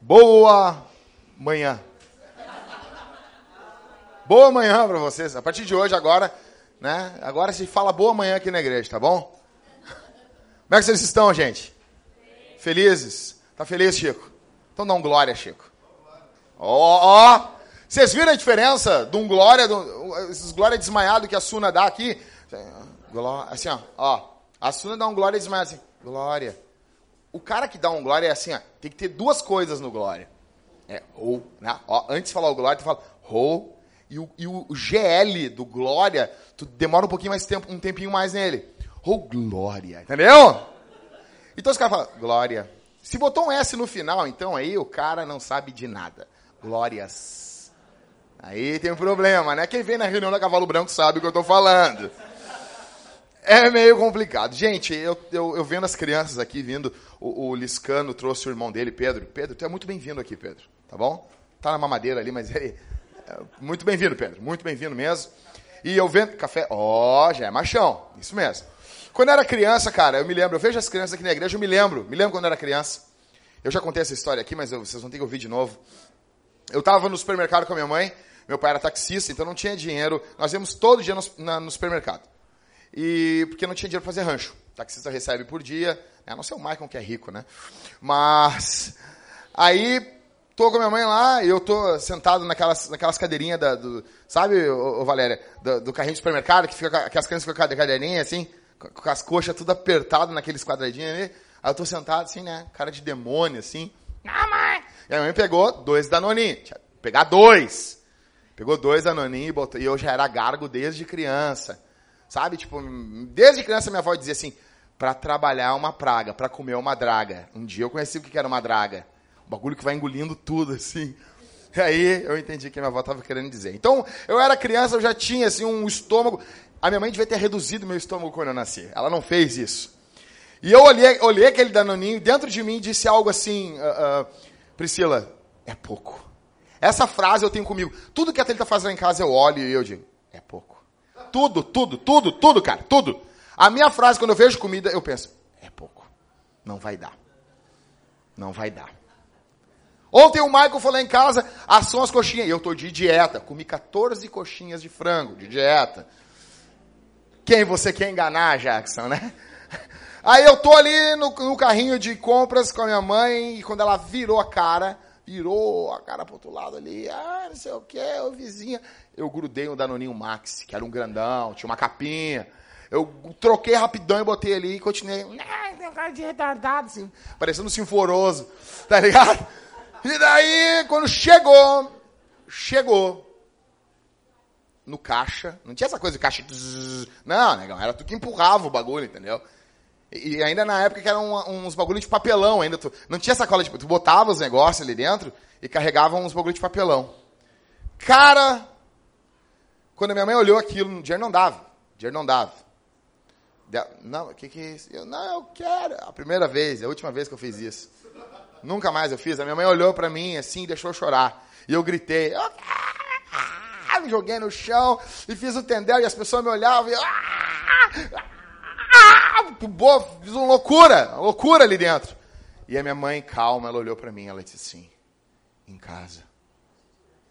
Boa manhã. Boa manhã para vocês. A partir de hoje, agora, né? Agora se fala boa manhã aqui na igreja, tá bom? Como é que vocês estão, gente? Felizes? Tá feliz, Chico? Então dá um glória, Chico. Ó, ó! Vocês viram a diferença de um glória, esses glória desmaiado que a Suna dá aqui? Assim, ó. A Suna dá um glória desmaiado assim. Glória. O cara que dá um glória é assim, ó. Tem que ter duas coisas no glória. É, ou, né? Ó, antes de falar o glória, tu fala ou. E o, e o GL do glória, tu demora um pouquinho mais tempo, um tempinho mais nele. Ou glória, entendeu? Então os caras falam, glória. Se botou um S no final, então aí o cara não sabe de nada. Glórias. Aí tem um problema, né? Quem vem na reunião da Cavalo Branco sabe o que eu tô falando. É meio complicado. Gente, eu, eu, eu vendo as crianças aqui vindo, o, o, Liscano trouxe o irmão dele, Pedro. Pedro, tu é muito bem-vindo aqui, Pedro. Tá bom? Tá na mamadeira ali, mas ele. É, muito bem-vindo, Pedro. Muito bem-vindo mesmo. E eu vendo. Café. Ó, oh, já é machão. Isso mesmo. Quando eu era criança, cara, eu me lembro. Eu vejo as crianças aqui na igreja, eu me lembro. Me lembro quando eu era criança. Eu já contei essa história aqui, mas eu, vocês vão ter que ouvir de novo. Eu tava no supermercado com a minha mãe. Meu pai era taxista, então não tinha dinheiro. Nós íamos todo dia no, na, no supermercado. E porque não tinha dinheiro para fazer rancho. O taxista recebe por dia, né? a não ser o Michael que é rico, né? Mas aí tô com a minha mãe lá e eu tô sentado naquelas, naquelas cadeirinhas da, do, sabe, ô, ô Valéria, do, do, carrinho de supermercado que fica que as crianças ficam com a cadeirinha assim, com as coxas tudo apertado naqueles quadradinhos ali. Aí eu tô sentado assim, né, cara de demônio assim. Não, mãe! E a mãe pegou dois danoninhos, pegar dois. Pegou dois danoninhos e botou, e eu já era gargo desde criança. Sabe? Tipo, desde criança minha avó dizia assim: para trabalhar uma praga, para comer uma draga. Um dia eu conheci o que era uma draga. Um bagulho que vai engolindo tudo, assim. E aí eu entendi o que minha avó estava querendo dizer. Então, eu era criança, eu já tinha assim um estômago. A minha mãe devia ter reduzido meu estômago quando eu nasci. Ela não fez isso. E eu olhei, olhei aquele danoninho dentro de mim disse algo assim: uh, uh, Priscila, é pouco. Essa frase eu tenho comigo. Tudo que a Thalita faz lá em casa eu olho e eu digo: é pouco. Tudo, tudo, tudo, tudo, cara, tudo. A minha frase, quando eu vejo comida, eu penso, é pouco. Não vai dar. Não vai dar. Ontem o Michael foi lá em casa, assou as coxinhas. Eu tô de dieta. Comi 14 coxinhas de frango, de dieta. Quem você quer enganar, Jackson, né? Aí eu tô ali no, no, carrinho de compras com a minha mãe, e quando ela virou a cara, virou a cara pro outro lado ali, ah, não sei o que, o vizinho eu grudei um Danoninho Max, que era um grandão, tinha uma capinha. Eu troquei rapidão e botei ali e continuei. Tem cara de retardado, assim, parecendo um sinforoso, tá ligado? E daí, quando chegou, chegou no caixa, não tinha essa coisa de caixa. Não, negão, era tu que empurrava o bagulho, entendeu? E ainda na época que eram uns bagulhos de papelão, ainda tu, não tinha essa cola de. Tu botava os negócios ali dentro e carregava uns bagulhos de papelão. Cara, quando minha mãe olhou aquilo, dinheiro não dava. Dinheiro não dava. Não, o que, que é isso? Eu, não, eu quero. A primeira vez, a última vez que eu fiz isso. Nunca mais eu fiz. A minha mãe olhou para mim assim e deixou chorar. E eu gritei, eu quero! Me joguei no chão e fiz o tendel e as pessoas me olhavam e eu. Boa, fiz uma loucura, uma loucura ali dentro. E a minha mãe, calma, ela olhou para mim, ela disse assim: em casa,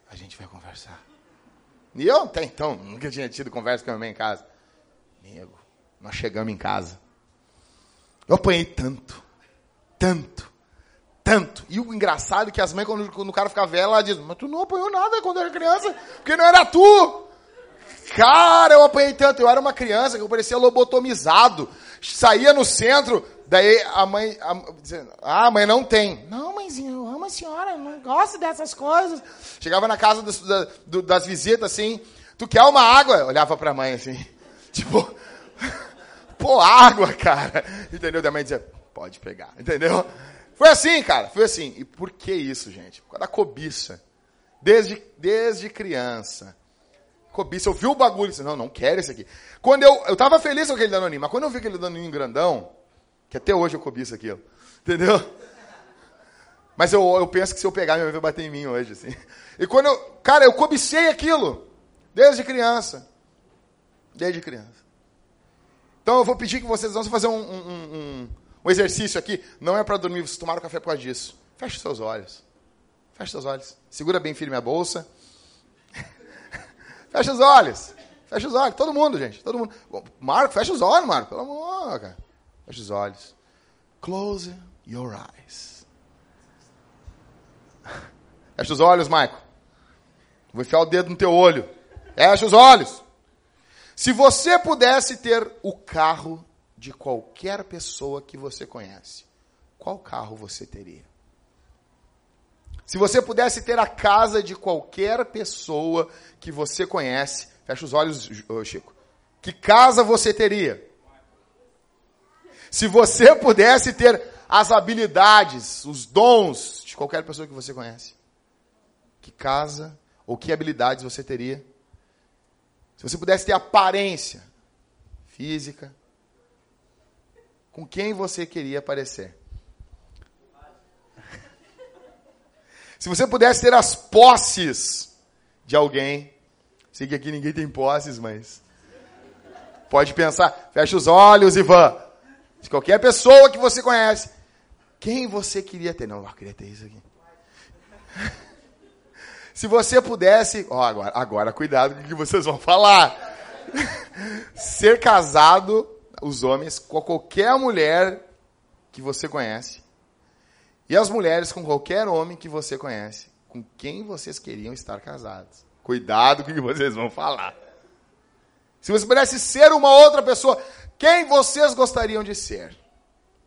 a gente vai conversar. E eu até então nunca tinha tido conversa com a minha mãe em casa. Nego, nós chegamos em casa. Eu apanhei tanto, tanto, tanto. E o engraçado é que as mães, quando, quando o cara fica velho, ela diz, mas tu não apanhou nada quando era criança, porque não era tu. Cara, eu apanhei tanto. Eu era uma criança que eu parecia lobotomizado. Saía no centro, daí a mãe, a, dizendo, ah, mãe não tem. Não, mãezinha, eu amo a senhora, não gosto dessas coisas. Chegava na casa dos, da, do, das visitas, assim, tu quer uma água? Olhava pra mãe, assim, tipo, pô, água, cara. Entendeu? Da mãe dizia, pode pegar, entendeu? Foi assim, cara, foi assim. E por que isso, gente? Por causa da cobiça. Desde, desde criança. Cobiça. Eu vi o bagulho disse, não, não quero esse aqui. Quando eu, eu tava feliz com aquele danoninho, mas quando eu vi aquele danoninho grandão, que até hoje eu cobiço aquilo, entendeu? Mas eu, eu penso que se eu pegar, minha mãe vai bater em mim hoje, assim. E quando eu, cara, eu cobicei aquilo, desde criança. Desde criança. Então eu vou pedir que vocês vão fazer um, um, um, um exercício aqui. Não é para dormir, vocês tomaram café por causa disso. Feche seus olhos. Feche seus olhos. Segura bem firme a bolsa. Fecha os olhos. Fecha os olhos. Todo mundo, gente. Todo mundo. Marco, fecha os olhos, Marco. Pelo amor, cara. Fecha os olhos. Close your eyes. Fecha os olhos, Maico. Vou enfiar o dedo no teu olho. Fecha os olhos. Se você pudesse ter o carro de qualquer pessoa que você conhece, qual carro você teria? Se você pudesse ter a casa de qualquer pessoa que você conhece, fecha os olhos, Chico. Que casa você teria? Se você pudesse ter as habilidades, os dons de qualquer pessoa que você conhece, que casa ou que habilidades você teria? Se você pudesse ter aparência física, com quem você queria parecer? Se você pudesse ter as posses de alguém, sei que aqui ninguém tem posses, mas pode pensar, fecha os olhos, Ivan. De qualquer pessoa que você conhece, quem você queria ter? Não, eu queria ter isso aqui. Se você pudesse, ó, agora, agora cuidado com o que vocês vão falar. Ser casado, os homens, com qualquer mulher que você conhece, e as mulheres com qualquer homem que você conhece, com quem vocês queriam estar casados. Cuidado com o que vocês vão falar. Se você pudesse ser uma outra pessoa, quem vocês gostariam de ser?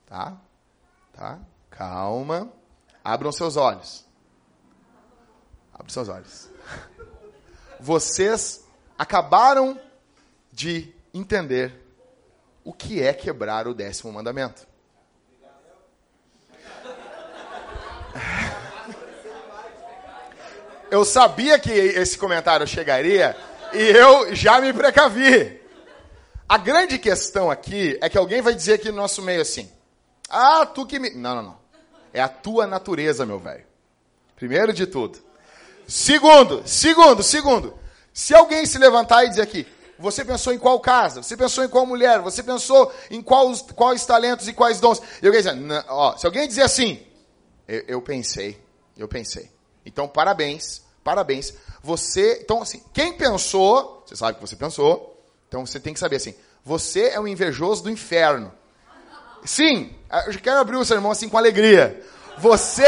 Tá? Tá? Calma. Abram seus olhos. Abram seus olhos. Vocês acabaram de entender o que é quebrar o décimo mandamento. Eu sabia que esse comentário chegaria e eu já me precavi. A grande questão aqui é que alguém vai dizer aqui no nosso meio assim: Ah, tu que me. Não, não, não. É a tua natureza, meu velho. Primeiro de tudo. Segundo, segundo, segundo. Se alguém se levantar e dizer aqui, você pensou em qual casa? Você pensou em qual mulher? Você pensou em quais, quais talentos e quais dons? E alguém dizer, ó, se alguém dizer assim, eu, eu pensei, eu pensei. Então, parabéns, parabéns. Você, então assim, quem pensou, você sabe que você pensou, então você tem que saber assim, você é um invejoso do inferno. Sim, eu quero abrir o sermão assim com alegria. Você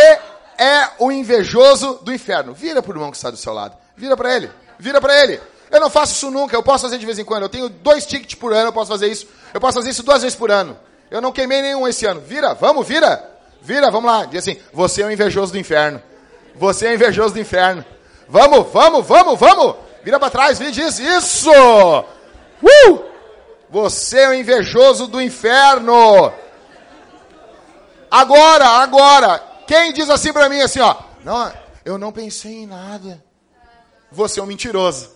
é o invejoso do inferno. Vira para o irmão que está do seu lado. Vira para ele. Vira para ele. Eu não faço isso nunca, eu posso fazer de vez em quando. Eu tenho dois tickets por ano, eu posso fazer isso. Eu posso fazer isso duas vezes por ano. Eu não queimei nenhum esse ano. Vira, vamos, vira. Vira, vamos lá. Diz assim, você é o invejoso do inferno. Você é invejoso do inferno. Vamos, vamos, vamos, vamos. Vira para trás, vira e diz isso. Uh! Você é o invejoso do inferno. Agora, agora, quem diz assim para mim assim, ó, não, eu não pensei em nada. Você é um mentiroso.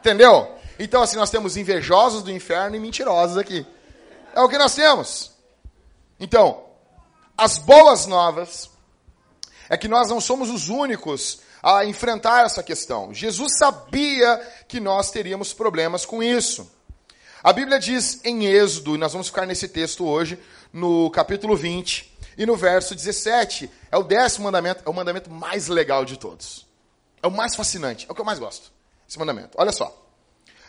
Entendeu? Então assim, nós temos invejosos do inferno e mentirosos aqui. É o que nós temos. Então, as boas novas é que nós não somos os únicos a enfrentar essa questão. Jesus sabia que nós teríamos problemas com isso. A Bíblia diz em Êxodo, e nós vamos ficar nesse texto hoje, no capítulo 20 e no verso 17, é o décimo mandamento, é o mandamento mais legal de todos. É o mais fascinante, é o que eu mais gosto. Esse mandamento. Olha só.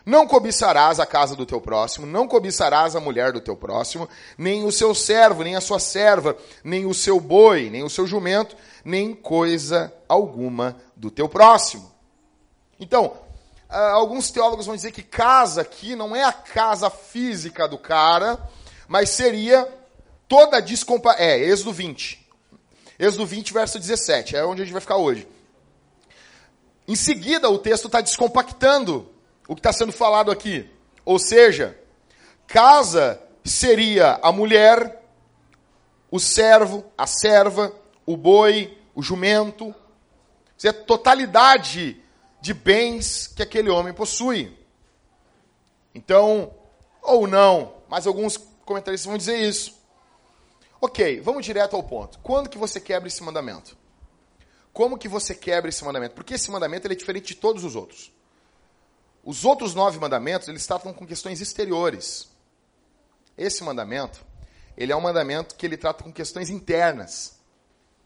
Não cobiçarás a casa do teu próximo, não cobiçarás a mulher do teu próximo, nem o seu servo, nem a sua serva, nem o seu boi, nem o seu jumento, nem coisa alguma do teu próximo. Então, ah, alguns teólogos vão dizer que casa aqui não é a casa física do cara, mas seria toda a descompa... É, Êxodo 20. Êxodo 20, verso 17. É onde a gente vai ficar hoje. Em seguida, o texto está descompactando o que está sendo falado aqui. Ou seja, casa seria a mulher, o servo, a serva, o boi, o jumento. Isso é a totalidade de bens que aquele homem possui. Então, ou não, mas alguns comentaristas vão dizer isso. Ok, vamos direto ao ponto. Quando que você quebra esse mandamento? Como que você quebra esse mandamento? Porque esse mandamento é diferente de todos os outros. Os outros nove mandamentos, eles tratam com questões exteriores. Esse mandamento, ele é um mandamento que ele trata com questões internas.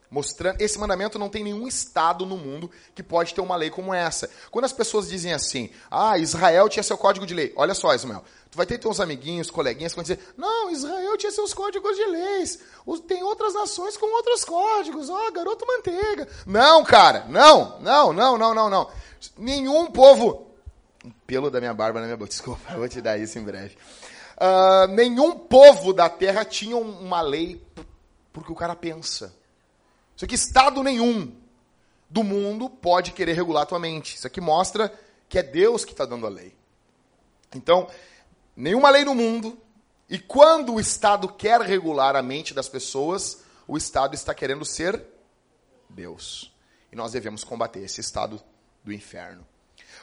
Mostrando, esse mandamento não tem nenhum estado no mundo que pode ter uma lei como essa. Quando as pessoas dizem assim, ah, Israel tinha seu código de lei. Olha só, Ismael, tu vai ter teus amiguinhos, coleguinhas que vão dizer, não, Israel tinha seus códigos de leis. Tem outras nações com outros códigos. Ó, oh, garoto manteiga. Não, cara, não, não, não, não, não, não. Nenhum povo... Pelo da minha barba na minha boca, desculpa, eu vou te dar isso em breve. Uh, nenhum povo da terra tinha uma lei porque o cara pensa. Isso aqui, Estado nenhum do mundo pode querer regular a tua mente. Isso aqui mostra que é Deus que está dando a lei. Então, nenhuma lei no mundo. E quando o Estado quer regular a mente das pessoas, o Estado está querendo ser Deus. E nós devemos combater esse estado do inferno.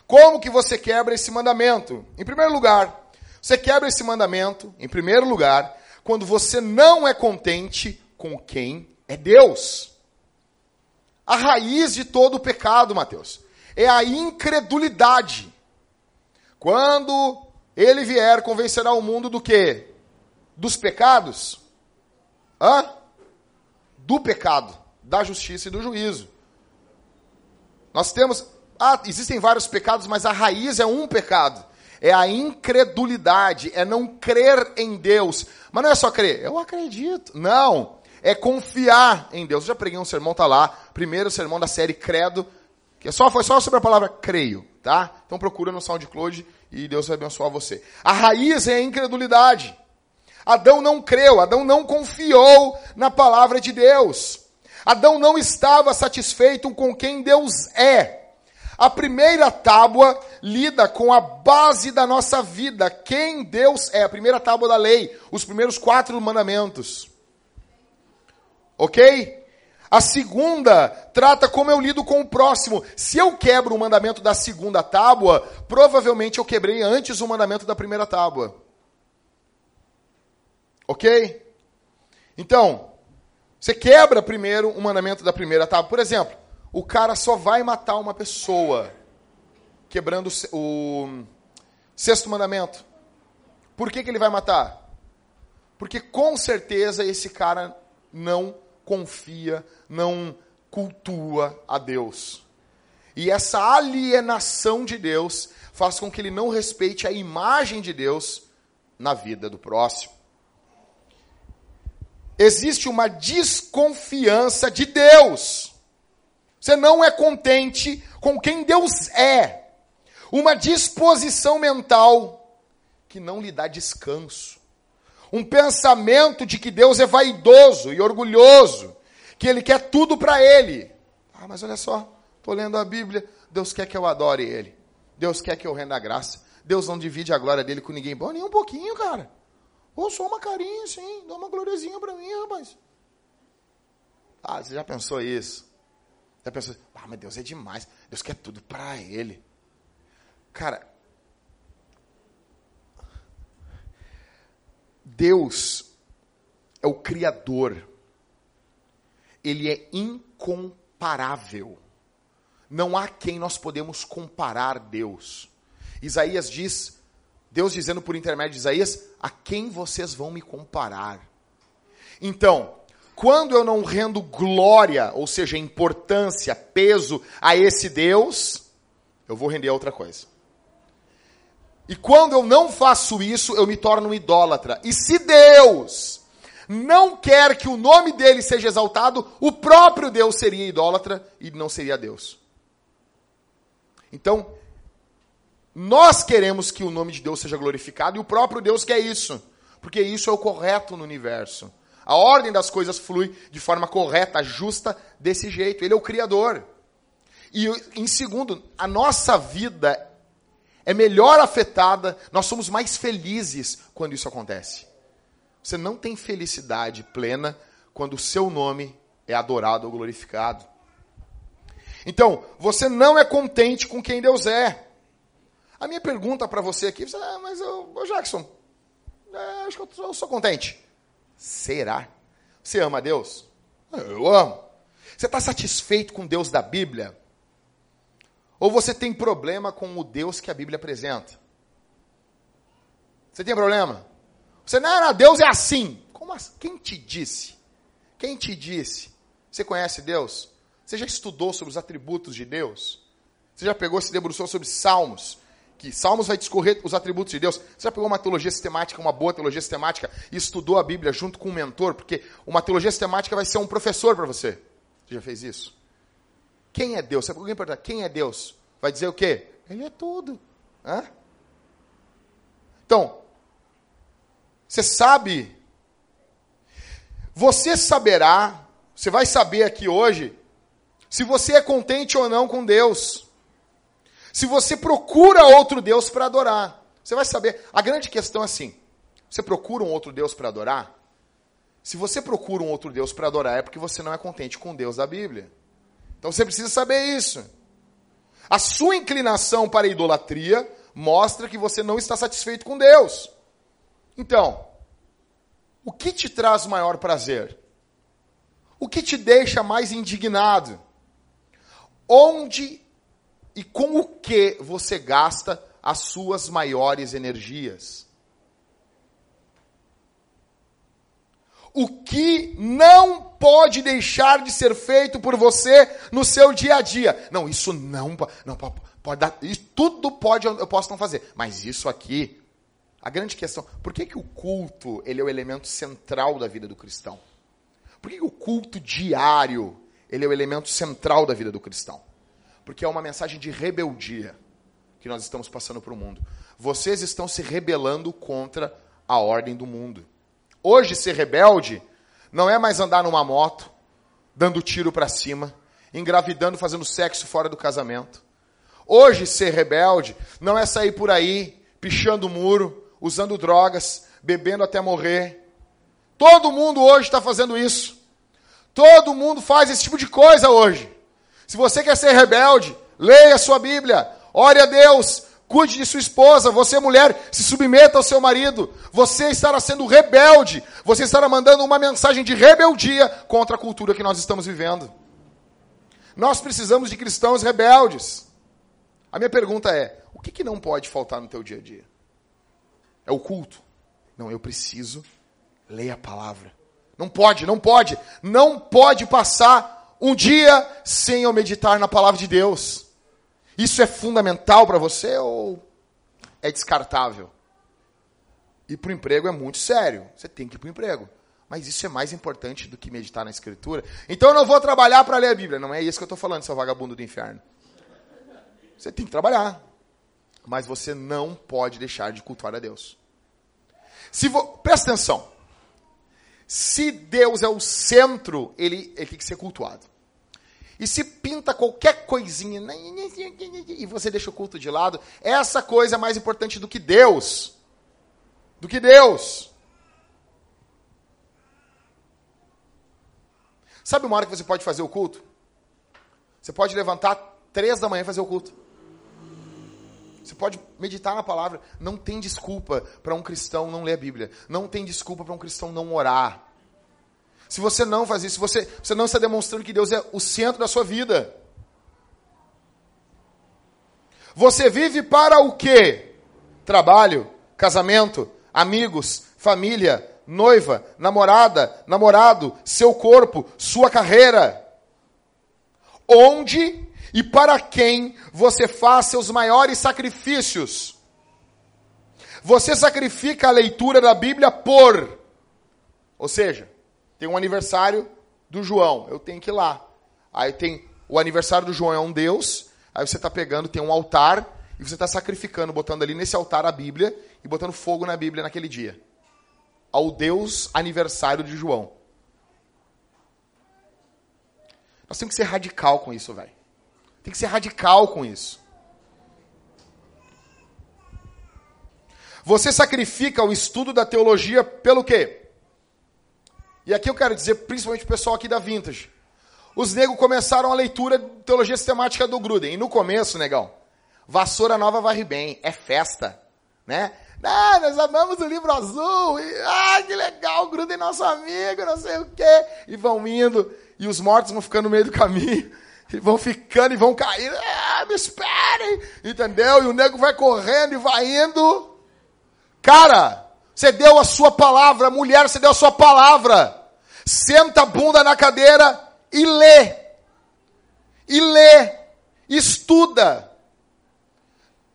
Como que você quebra esse mandamento? Em primeiro lugar, você quebra esse mandamento, em primeiro lugar, quando você não é contente com quem é Deus. A raiz de todo o pecado, Mateus, é a incredulidade. Quando ele vier, convencerá o mundo do quê? Dos pecados? Hã? Do pecado, da justiça e do juízo. Nós temos. Ah, existem vários pecados, mas a raiz é um pecado. É a incredulidade, é não crer em Deus. Mas não é só crer, eu acredito. Não é confiar em Deus. Eu já preguei um sermão, tá lá, primeiro sermão da série Credo, que é só, foi só sobre a palavra creio, tá? Então procura no SoundCloud e Deus vai abençoar você. A raiz é a incredulidade. Adão não creu, Adão não confiou na palavra de Deus. Adão não estava satisfeito com quem Deus é. A primeira tábua lida com a base da nossa vida, quem Deus é. A primeira tábua da lei, os primeiros quatro mandamentos. Ok? A segunda trata como eu lido com o próximo. Se eu quebro o mandamento da segunda tábua, provavelmente eu quebrei antes o mandamento da primeira tábua. Ok? Então, você quebra primeiro o mandamento da primeira tábua. Por exemplo, o cara só vai matar uma pessoa, quebrando o sexto mandamento. Por que, que ele vai matar? Porque com certeza esse cara não confia, não cultua a Deus. E essa alienação de Deus faz com que ele não respeite a imagem de Deus na vida do próximo. Existe uma desconfiança de Deus. Você não é contente com quem Deus é. Uma disposição mental que não lhe dá descanso um pensamento de que Deus é vaidoso e orgulhoso, que Ele quer tudo para Ele. Ah, mas olha só, estou lendo a Bíblia, Deus quer que eu adore Ele. Deus quer que eu renda a graça. Deus não divide a glória dele com ninguém. Bom, nem um pouquinho, cara. Ou só uma carinha, sim. Dá uma gloriazinha para mim, rapaz. Ah, você já pensou isso? Já pensou, ah, mas Deus é demais. Deus quer tudo para Ele. Cara, Deus é o Criador. Ele é incomparável. Não há quem nós podemos comparar Deus. Isaías diz, Deus dizendo por intermédio de Isaías, a quem vocês vão me comparar? Então, quando eu não rendo glória, ou seja, importância, peso a esse Deus, eu vou render a outra coisa. E quando eu não faço isso, eu me torno um idólatra. E se Deus não quer que o nome dele seja exaltado, o próprio Deus seria idólatra e não seria Deus. Então, nós queremos que o nome de Deus seja glorificado e o próprio Deus quer isso, porque isso é o correto no universo. A ordem das coisas flui de forma correta, justa, desse jeito. Ele é o Criador. E, em segundo, a nossa vida é melhor afetada, nós somos mais felizes quando isso acontece. Você não tem felicidade plena quando o seu nome é adorado ou glorificado. Então, você não é contente com quem Deus é. A minha pergunta para você aqui, você, ah, mas eu, Jackson, é, acho que eu, eu sou contente. Será? Você ama Deus? Eu amo. Você está satisfeito com Deus da Bíblia? Ou você tem problema com o Deus que a Bíblia apresenta? Você tem problema? Você não era Deus é assim. Como assim? Quem te disse? Quem te disse? Você conhece Deus? Você já estudou sobre os atributos de Deus? Você já pegou, se debruçou sobre Salmos? Que Salmos vai discorrer os atributos de Deus. Você já pegou uma teologia sistemática, uma boa teologia sistemática, e estudou a Bíblia junto com um mentor? Porque uma teologia sistemática vai ser um professor para você. Você já fez isso? Quem é Deus? Se alguém perguntar, quem é Deus? Vai dizer o quê? Ele é tudo. Hã? Então, você sabe, você saberá, você vai saber aqui hoje, se você é contente ou não com Deus. Se você procura outro Deus para adorar. Você vai saber. A grande questão é assim: você procura um outro Deus para adorar? Se você procura um outro Deus para adorar, é porque você não é contente com o Deus da Bíblia. Então você precisa saber isso. A sua inclinação para a idolatria mostra que você não está satisfeito com Deus. Então, o que te traz maior prazer? O que te deixa mais indignado? Onde e com o que você gasta as suas maiores energias? O que não pode deixar de ser feito por você no seu dia a dia? Não, isso não, não pode dar, isso tudo pode eu posso não fazer, mas isso aqui a grande questão, por que, que o culto ele é o elemento central da vida do cristão? Por que, que o culto diário ele é o elemento central da vida do cristão? Porque é uma mensagem de rebeldia que nós estamos passando para o mundo. Vocês estão se rebelando contra a ordem do mundo. Hoje, ser rebelde não é mais andar numa moto, dando tiro para cima, engravidando, fazendo sexo fora do casamento. Hoje, ser rebelde não é sair por aí, pichando o muro, usando drogas, bebendo até morrer. Todo mundo hoje está fazendo isso. Todo mundo faz esse tipo de coisa hoje. Se você quer ser rebelde, leia sua Bíblia, ore a Deus, cuide de sua esposa. Você, mulher, se submeta ao seu marido. Você estará sendo rebelde. Você estará mandando uma mensagem de rebeldia contra a cultura que nós estamos vivendo. Nós precisamos de cristãos rebeldes. A minha pergunta é: o que, que não pode faltar no teu dia a dia? É o culto. Não, eu preciso ler a palavra. Não pode, não pode, não pode passar um dia sem eu meditar na palavra de Deus. Isso é fundamental para você ou é descartável? Ir para o emprego é muito sério. Você tem que ir para o emprego. Mas isso é mais importante do que meditar na Escritura. Então eu não vou trabalhar para ler a Bíblia. Não é isso que eu estou falando, seu vagabundo do inferno. Você tem que trabalhar mas você não pode deixar de cultuar a Deus. Se vo... Presta atenção. Se Deus é o centro, ele, ele tem que ser cultuado. E se pinta qualquer coisinha e você deixa o culto de lado, essa coisa é mais importante do que Deus. Do que Deus. Sabe uma hora que você pode fazer o culto? Você pode levantar três da manhã e fazer o culto. Você pode meditar na palavra. Não tem desculpa para um cristão não ler a Bíblia. Não tem desculpa para um cristão não orar. Se você não faz isso, você, você não está demonstrando que Deus é o centro da sua vida. Você vive para o quê? Trabalho, casamento, amigos, família, noiva, namorada, namorado, seu corpo, sua carreira. Onde e para quem você faz seus maiores sacrifícios. Você sacrifica a leitura da Bíblia por. Ou seja, tem um aniversário do João, eu tenho que ir lá. Aí tem o aniversário do João é um Deus, aí você está pegando, tem um altar, e você está sacrificando, botando ali nesse altar a Bíblia e botando fogo na Bíblia naquele dia. Ao Deus aniversário de João. Nós temos que ser radical com isso, velho. Tem que ser radical com isso. Você sacrifica o estudo da teologia pelo quê? E aqui eu quero dizer, principalmente o pessoal aqui da Vintage. Os negros começaram a leitura de teologia sistemática do Gruden. E no começo, negão, vassoura nova varre bem, é festa, né? Ah, nós amamos o livro azul, e, ah, que legal, Gruden é nosso amigo, não sei o quê. E vão indo, e os mortos vão ficando no meio do caminho. E vão ficando e vão caindo. Ah, me esperem! Entendeu? E o nego vai correndo e vai indo. Cara, você deu a sua palavra, mulher, você deu a sua palavra. Senta a bunda na cadeira e lê. E lê. Estuda.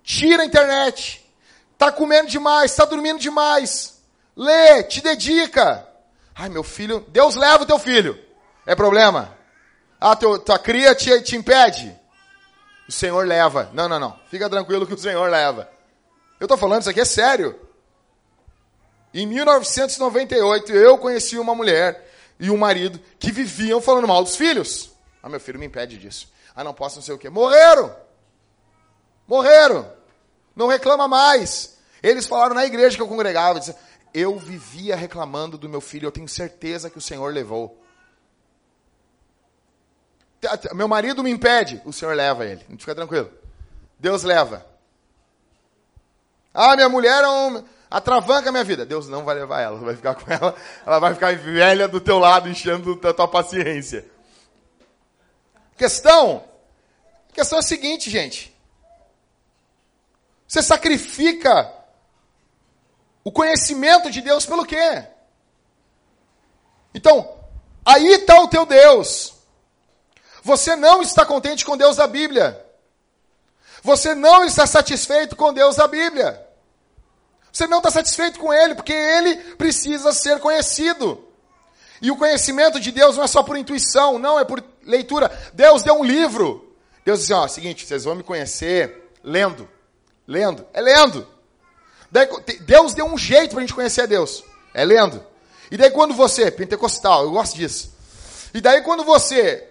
Tira a internet. Tá comendo demais, tá dormindo demais. Lê, te dedica. Ai, meu filho, Deus leva o teu filho. É problema? Ah, tua cria te, te impede? O Senhor leva. Não, não, não. Fica tranquilo que o Senhor leva. Eu estou falando, isso aqui é sério. Em 1998, eu conheci uma mulher e um marido que viviam falando mal dos filhos. Ah, meu filho me impede disso. Ah, não posso não sei o quê. Morreram. Morreram. Não reclama mais. Eles falaram na igreja que eu congregava. Disseram, eu vivia reclamando do meu filho, eu tenho certeza que o Senhor levou. Meu marido me impede, o Senhor leva ele. Fica tranquilo. Deus leva. Ah, minha mulher é um, atravanca a minha vida. Deus não vai levar ela, vai ficar com ela. Ela vai ficar velha do teu lado, enchendo da tua paciência. Questão, a questão é a seguinte, gente. Você sacrifica o conhecimento de Deus pelo quê? Então, aí está o teu Deus. Você não está contente com Deus da Bíblia. Você não está satisfeito com Deus da Bíblia. Você não está satisfeito com Ele, porque Ele precisa ser conhecido. E o conhecimento de Deus não é só por intuição, não, é por leitura. Deus deu um livro. Deus disse, ó, seguinte, vocês vão me conhecer lendo. Lendo. É lendo. Daí, Deus deu um jeito para a gente conhecer a Deus. É lendo. E daí quando você, pentecostal, eu gosto disso. E daí quando você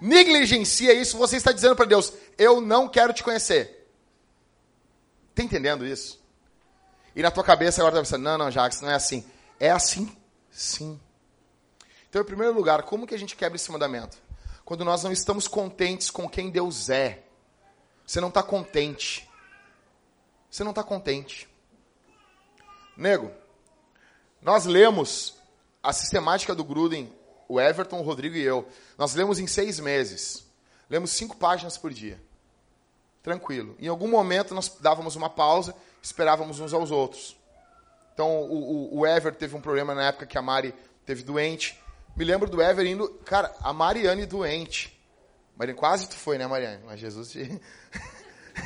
negligencia isso, você está dizendo para Deus: Eu não quero te conhecer. Está entendendo isso? E na tua cabeça agora está pensando: Não, não, Jacques, não é assim. É assim? Sim. Então, em primeiro lugar, como que a gente quebra esse mandamento? Quando nós não estamos contentes com quem Deus é. Você não está contente. Você não está contente. Nego, nós lemos a sistemática do Gruden o Everton, o Rodrigo e eu, nós lemos em seis meses. Lemos cinco páginas por dia. Tranquilo. Em algum momento nós dávamos uma pausa, esperávamos uns aos outros. Então o, o, o Ever teve um problema na época que a Mari teve doente. Me lembro do Ever indo. Cara, a Mariane doente. Mariane, quase tu foi, né, Mariane? Mas Jesus te.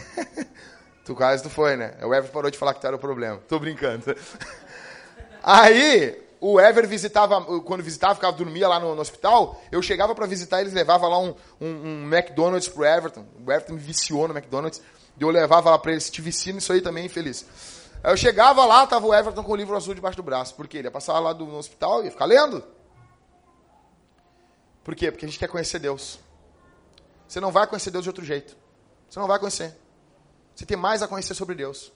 tu quase tu foi, né? O Ever parou de falar que tu era o problema. Tô brincando. Aí, o Ever visitava, quando visitava, ficava, dormia lá no, no hospital, eu chegava para visitar, eles levavam lá um, um, um, McDonald's pro Everton. O Everton me viciou no McDonald's. E eu levava lá para ele, se te vicia nisso aí também, infeliz. Aí eu chegava lá, tava o Everton com o livro azul debaixo do braço. Por quê? Ele ia passar lá do, no hospital e ia ficar lendo. Por quê? Porque a gente quer conhecer Deus. Você não vai conhecer Deus de outro jeito. Você não vai conhecer. Você tem mais a conhecer sobre Deus.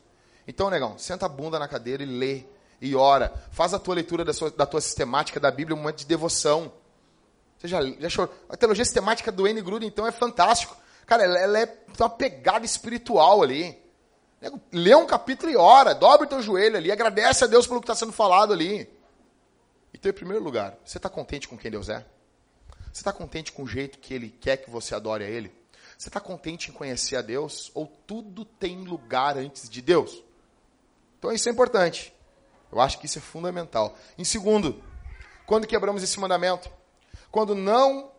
Então, negão, senta a bunda na cadeira e lê e ora. Faz a tua leitura da, sua, da tua sistemática da Bíblia um momento de devoção. Você já, já achou? A teologia sistemática do N. Gruden, então, é fantástico. Cara, ela, ela é uma pegada espiritual ali. Lê um capítulo e ora, dobre o teu joelho ali, agradece a Deus pelo que está sendo falado ali. Então, em primeiro lugar, você está contente com quem Deus é? Você está contente com o jeito que Ele quer que você adore a Ele? Você está contente em conhecer a Deus? Ou tudo tem lugar antes de Deus? Então, isso é importante. Eu acho que isso é fundamental. Em segundo, quando quebramos esse mandamento? Quando não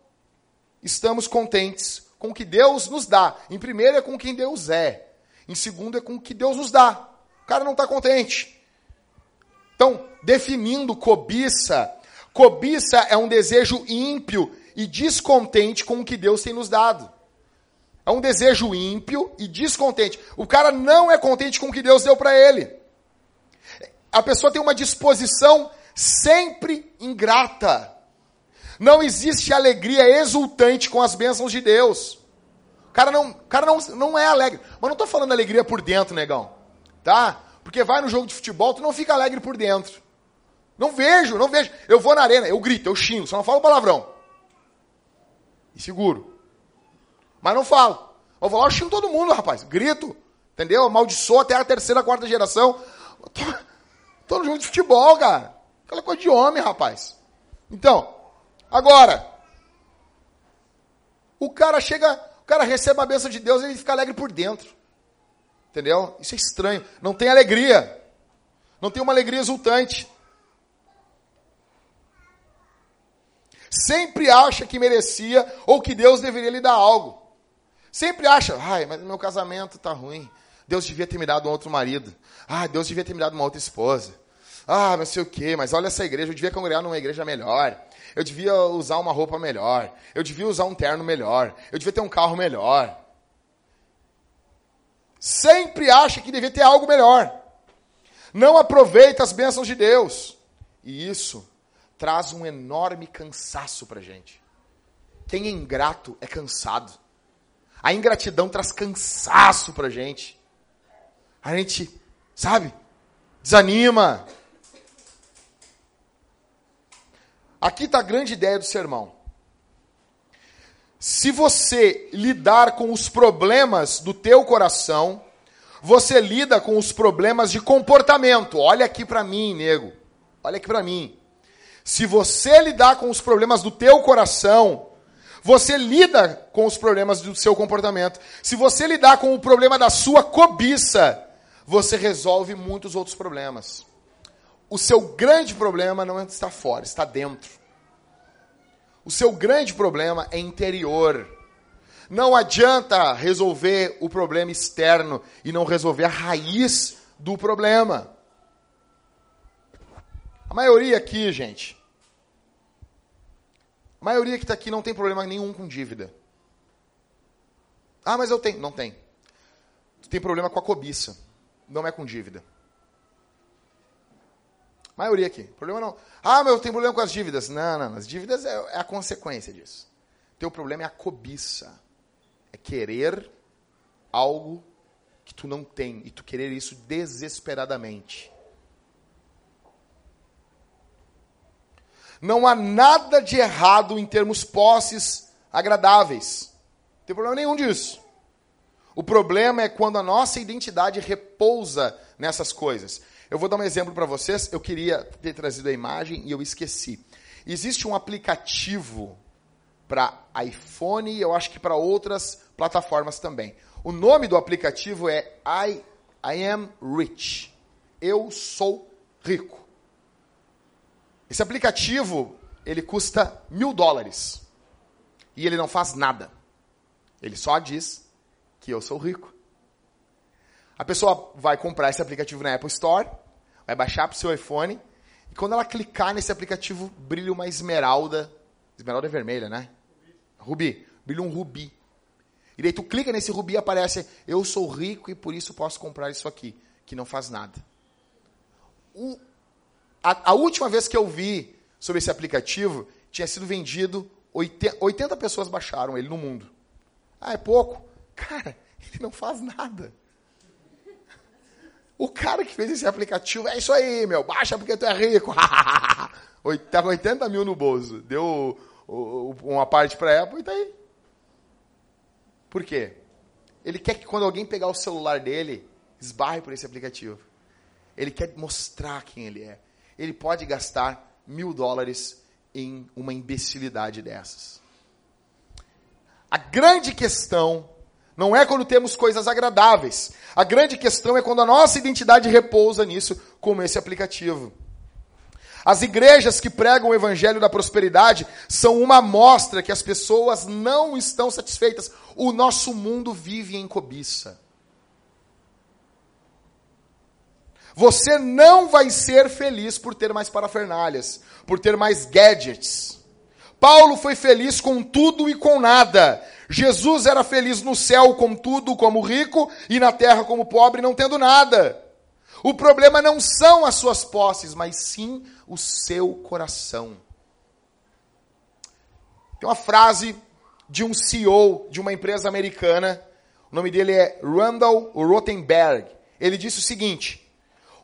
estamos contentes com o que Deus nos dá. Em primeiro é com quem Deus é. Em segundo é com o que Deus nos dá. O cara não está contente. Então, definindo cobiça, cobiça é um desejo ímpio e descontente com o que Deus tem nos dado. É um desejo ímpio e descontente. O cara não é contente com o que Deus deu para ele a pessoa tem uma disposição sempre ingrata. Não existe alegria exultante com as bênçãos de Deus. O cara não, cara não, não é alegre. Mas não estou falando alegria por dentro, negão. Tá? Porque vai no jogo de futebol, tu não fica alegre por dentro. Não vejo, não vejo. Eu vou na arena, eu grito, eu xingo, só não falo palavrão. E seguro. Mas não falo. Eu vou lá, eu xingo todo mundo, rapaz. Grito, entendeu? Amaldiçoa até a terceira, quarta geração. Tô no jogo de futebol, cara. Aquela coisa de homem, rapaz. Então, agora. O cara chega, o cara recebe a bênção de Deus e ele fica alegre por dentro. Entendeu? Isso é estranho. Não tem alegria. Não tem uma alegria exultante. Sempre acha que merecia ou que Deus deveria lhe dar algo. Sempre acha, ai, mas meu casamento tá ruim. Deus devia ter me dado um outro marido. Ah, Deus devia ter me dado uma outra esposa. Ah, não sei o quê, mas olha essa igreja, eu devia congregar numa igreja melhor. Eu devia usar uma roupa melhor. Eu devia usar um terno melhor. Eu devia ter um carro melhor. Sempre acha que devia ter algo melhor. Não aproveita as bênçãos de Deus. E isso traz um enorme cansaço para gente. Quem é ingrato é cansado. A ingratidão traz cansaço para gente. A gente, sabe, desanima. Aqui está a grande ideia do sermão. Se você lidar com os problemas do teu coração, você lida com os problemas de comportamento. Olha aqui para mim, nego. Olha aqui para mim. Se você lidar com os problemas do teu coração, você lida com os problemas do seu comportamento. Se você lidar com o problema da sua cobiça, você resolve muitos outros problemas. O seu grande problema não está fora, está dentro. O seu grande problema é interior. Não adianta resolver o problema externo e não resolver a raiz do problema. A maioria aqui, gente, a maioria que está aqui não tem problema nenhum com dívida. Ah, mas eu tenho. Não tem. Tu tem problema com a cobiça. Não é com dívida. A maioria aqui. Problema não. Ah, mas eu tenho problema com as dívidas. Não, não. As dívidas é, é a consequência disso. Teu problema é a cobiça. É querer algo que tu não tem. E tu querer isso desesperadamente. Não há nada de errado em termos posses agradáveis. Não tem problema nenhum disso. O problema é quando a nossa identidade repousa nessas coisas. Eu vou dar um exemplo para vocês. Eu queria ter trazido a imagem e eu esqueci. Existe um aplicativo para iPhone e eu acho que para outras plataformas também. O nome do aplicativo é I, I Am Rich. Eu sou rico. Esse aplicativo, ele custa mil dólares. E ele não faz nada. Ele só diz que eu sou rico. A pessoa vai comprar esse aplicativo na Apple Store, vai baixar para o seu iPhone, e quando ela clicar nesse aplicativo, brilha uma esmeralda. Esmeralda é vermelha, né? Rubi. Brilha um rubi. E daí tu clica nesse rubi e aparece, eu sou rico e por isso posso comprar isso aqui, que não faz nada. O, a, a, última vez que eu vi sobre esse aplicativo, tinha sido vendido, 80, 80 pessoas baixaram ele no mundo. Ah, é pouco? Cara, ele não faz nada. O cara que fez esse aplicativo, é isso aí, meu, baixa porque tu é rico. Tava 80 mil no bolso. Deu uma parte para Apple e tá aí. Por quê? Ele quer que quando alguém pegar o celular dele, esbarre por esse aplicativo. Ele quer mostrar quem ele é ele pode gastar mil dólares em uma imbecilidade dessas. A grande questão não é quando temos coisas agradáveis. A grande questão é quando a nossa identidade repousa nisso, como esse aplicativo. As igrejas que pregam o evangelho da prosperidade são uma amostra que as pessoas não estão satisfeitas. O nosso mundo vive em cobiça. Você não vai ser feliz por ter mais parafernalhas, por ter mais gadgets. Paulo foi feliz com tudo e com nada. Jesus era feliz no céu com tudo, como rico, e na terra como pobre, não tendo nada. O problema não são as suas posses, mas sim o seu coração. Tem uma frase de um CEO de uma empresa americana, o nome dele é Randall Rothenberg. Ele disse o seguinte: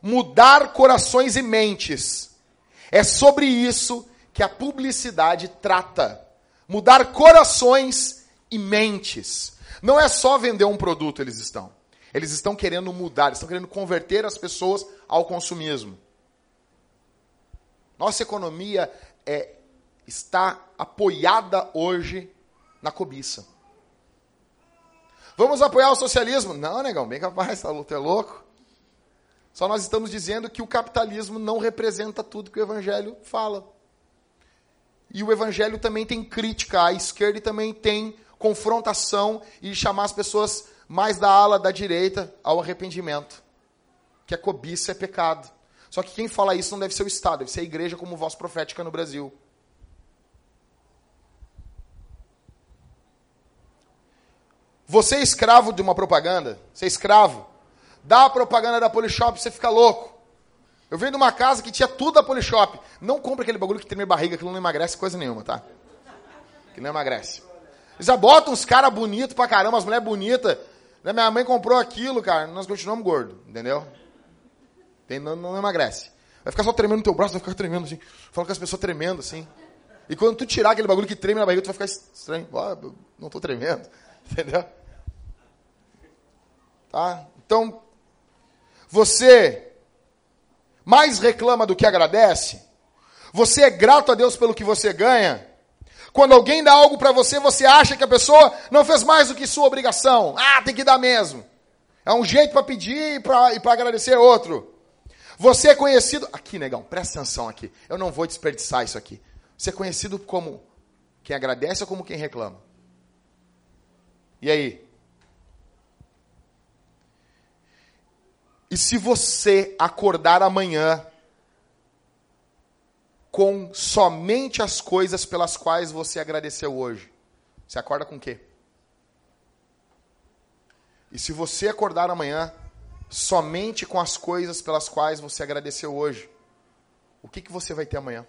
mudar corações e mentes. É sobre isso que a publicidade trata. Mudar corações e mentes. Não é só vender um produto, eles estão. Eles estão querendo mudar, estão querendo converter as pessoas ao consumismo. Nossa economia é, está apoiada hoje Na cobiça. Vamos apoiar o socialismo? Não, negão, bem capaz, tá, é louco. Só nós estamos dizendo que o capitalismo não representa tudo que o evangelho fala. E o evangelho também tem crítica à esquerda e também tem confrontação e chamar as pessoas mais da ala da direita ao arrependimento. Que a cobiça é pecado. Só que quem fala isso não deve ser o Estado, deve ser a igreja como voz profética no Brasil. Você é escravo de uma propaganda? Você é escravo? Dá a propaganda da Polishop, você fica louco. Eu venho de uma casa que tinha tudo da Polishop. Não compra aquele bagulho que treme barriga, que não emagrece coisa nenhuma, tá? Que não emagrece. Eles já botam uns caras bonitos pra caramba, as mulheres bonitas. Né, minha mãe comprou aquilo, cara. Nós continuamos gordo, entendeu? Tem, não, não emagrece. Vai ficar só tremendo no teu braço, vai ficar tremendo assim. Fala com as pessoas tremendo assim. E quando tu tirar aquele bagulho que treme na barriga, tu vai ficar estranho. Não tô tremendo. Entendeu? Tá? Então, você mais reclama do que agradece? Você é grato a Deus pelo que você ganha? Quando alguém dá algo para você, você acha que a pessoa não fez mais do que sua obrigação. Ah, tem que dar mesmo. É um jeito para pedir e para agradecer outro. Você é conhecido. Aqui, negão, presta atenção aqui. Eu não vou desperdiçar isso aqui. Você é conhecido como quem agradece ou como quem reclama? E aí? E se você acordar amanhã com somente as coisas pelas quais você agradeceu hoje, você acorda com o quê? E se você acordar amanhã somente com as coisas pelas quais você agradeceu hoje, o que, que você vai ter amanhã?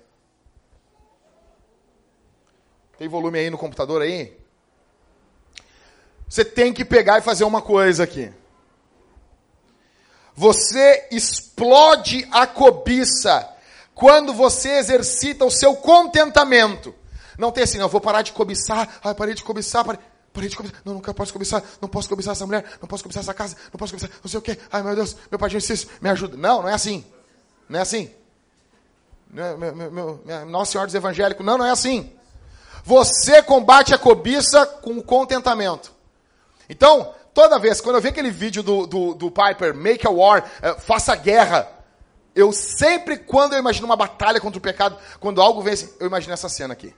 Tem volume aí no computador aí? Você tem que pegar e fazer uma coisa aqui. Você explode a cobiça quando você exercita o seu contentamento. Não tem assim, não, vou parar de cobiçar, ai, parei de cobiçar, parei, parei de cobiçar, não, não posso cobiçar, não posso cobiçar essa mulher, não posso cobiçar essa casa, não posso cobiçar não sei o quê, ai meu Deus, meu pai Jesus, me ajuda. Não, não é assim. Não é assim. É, meu, meu, meu, Nossa Senhora dos Evangélicos, não, não é assim. Você combate a cobiça com contentamento. Então, toda vez, quando eu vejo aquele vídeo do, do, do Piper, Make a War, uh, faça guerra, eu sempre, quando eu imagino uma batalha contra o pecado, quando algo vence, eu imagino essa cena aqui.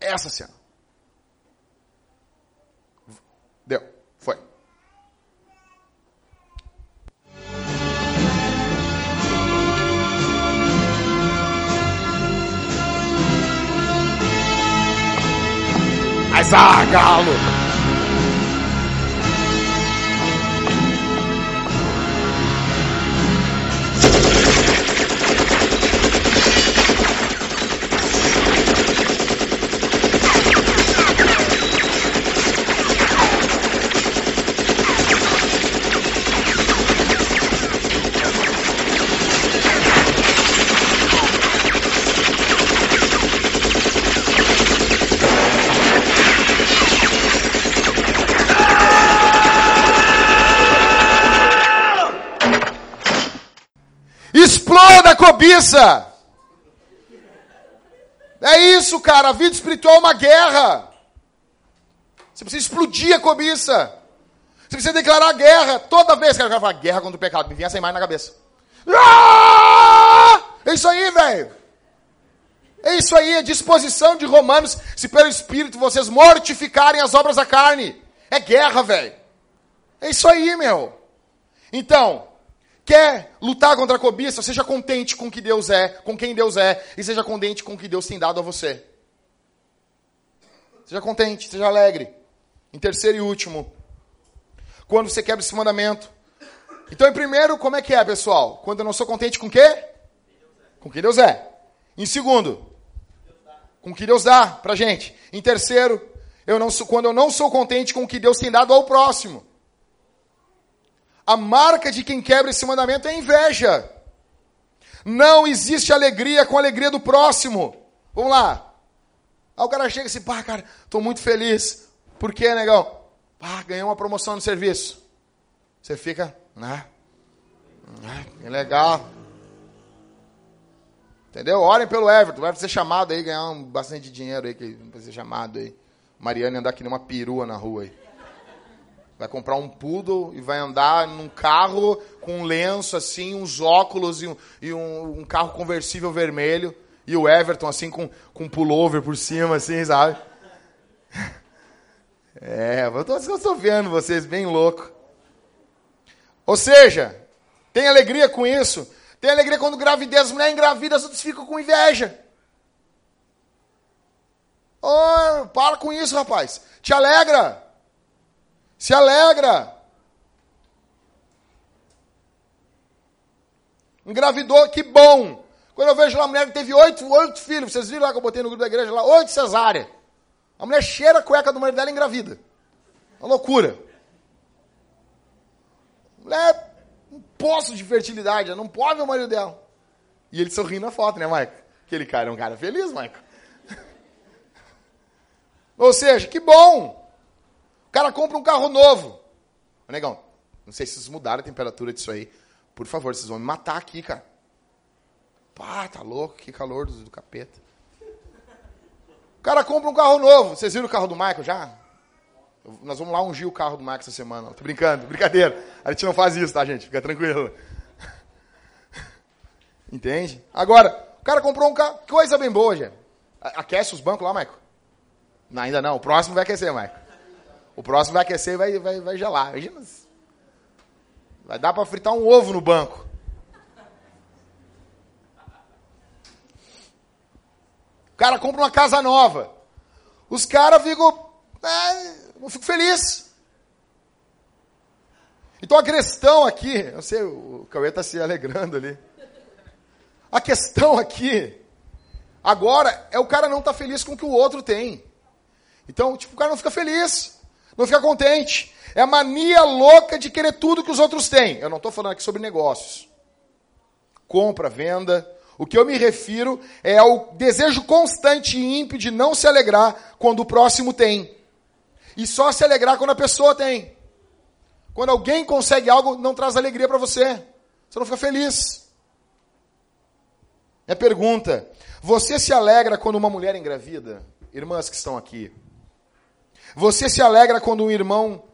Essa cena. Deu. Foi. Mas ah, galo! Cobiça. É isso, cara. A vida espiritual é uma guerra. Você precisa explodir a cobiça. Você precisa declarar guerra. Toda vez que eu falar guerra contra o pecado, me vem essa imagem na cabeça. Ah! É isso aí, velho. É isso aí, a disposição de Romanos, se pelo Espírito vocês mortificarem as obras da carne. É guerra, velho. É isso aí, meu. Então, Quer lutar contra a cobiça? Seja contente com que Deus é, com quem Deus é, e seja contente com o que Deus tem dado a você. Seja contente, seja alegre. Em terceiro e último, quando você quebra esse mandamento. Então, em primeiro, como é que é, pessoal? Quando eu não sou contente com o quê? Com que Deus é. Em segundo, com o que Deus dá pra gente. Em terceiro, eu não sou, quando eu não sou contente com o que Deus tem dado ao próximo. A marca de quem quebra esse mandamento é inveja. Não existe alegria com a alegria do próximo. Vamos lá. Aí o cara chega assim, pá, cara, tô muito feliz. Por quê, negão? Pá, ganhei uma promoção no serviço. Você fica, né? Que legal. Entendeu? Orem pelo Everton. Vai ser chamado aí, ganhar um, bastante dinheiro aí, que vai ser chamado aí. Mariana andar que nem uma perua na rua aí. Vai comprar um poodle e vai andar num carro com um lenço assim, uns óculos e um, e um, um carro conversível vermelho. E o Everton assim com, com pullover por cima, assim, sabe? É, eu tô, eu tô vendo vocês bem louco. Ou seja, tem alegria com isso. Tem alegria quando gravidez, as mulheres engravidam, as outras ficam com inveja. Oh, para com isso, rapaz. Te alegra. Se alegra. Engravidou, que bom. Quando eu vejo lá a mulher que teve oito, oito filhos, vocês viram lá que eu botei no grupo da igreja lá, oito cesárea. A mulher cheira a cueca do marido dela engravida. Uma loucura. Mulher é um poço de fertilidade, ela não pode o marido dela. E ele sorrindo na foto, né, Maico? Aquele cara é um cara feliz, Maico. Ou seja, que bom. O cara compra um carro novo. Ô, negão, não sei se vocês mudaram a temperatura disso aí. Por favor, vocês vão me matar aqui, cara. Pá, tá louco, que calor do, do capeta. O cara compra um carro novo. Vocês viram o carro do Michael já? Nós vamos lá ungir o carro do Michael essa semana. Tô brincando, brincadeira. A gente não faz isso, tá, gente? Fica tranquilo. Entende? Agora, o cara comprou um carro. Coisa bem boa, gente. Aquece os bancos lá, Michael? Não, ainda não. O próximo vai aquecer, Michael. O próximo vai aquecer e vai, vai, vai gelar. Imagina. Vai dar para fritar um ovo no banco. O cara compra uma casa nova. Os caras ficam. É, eu fico feliz. Então a questão aqui, eu sei, o Cauê está se alegrando ali. A questão aqui, agora, é o cara não estar tá feliz com o que o outro tem. Então, tipo, o cara não fica feliz, não fica contente. É a mania louca de querer tudo que os outros têm. Eu não estou falando aqui sobre negócios. Compra, venda. O que eu me refiro é ao desejo constante e ímpio de não se alegrar quando o próximo tem. E só se alegrar quando a pessoa tem. Quando alguém consegue algo, não traz alegria para você. Você não fica feliz. É pergunta: você se alegra quando uma mulher engravida? Irmãs que estão aqui. Você se alegra quando um irmão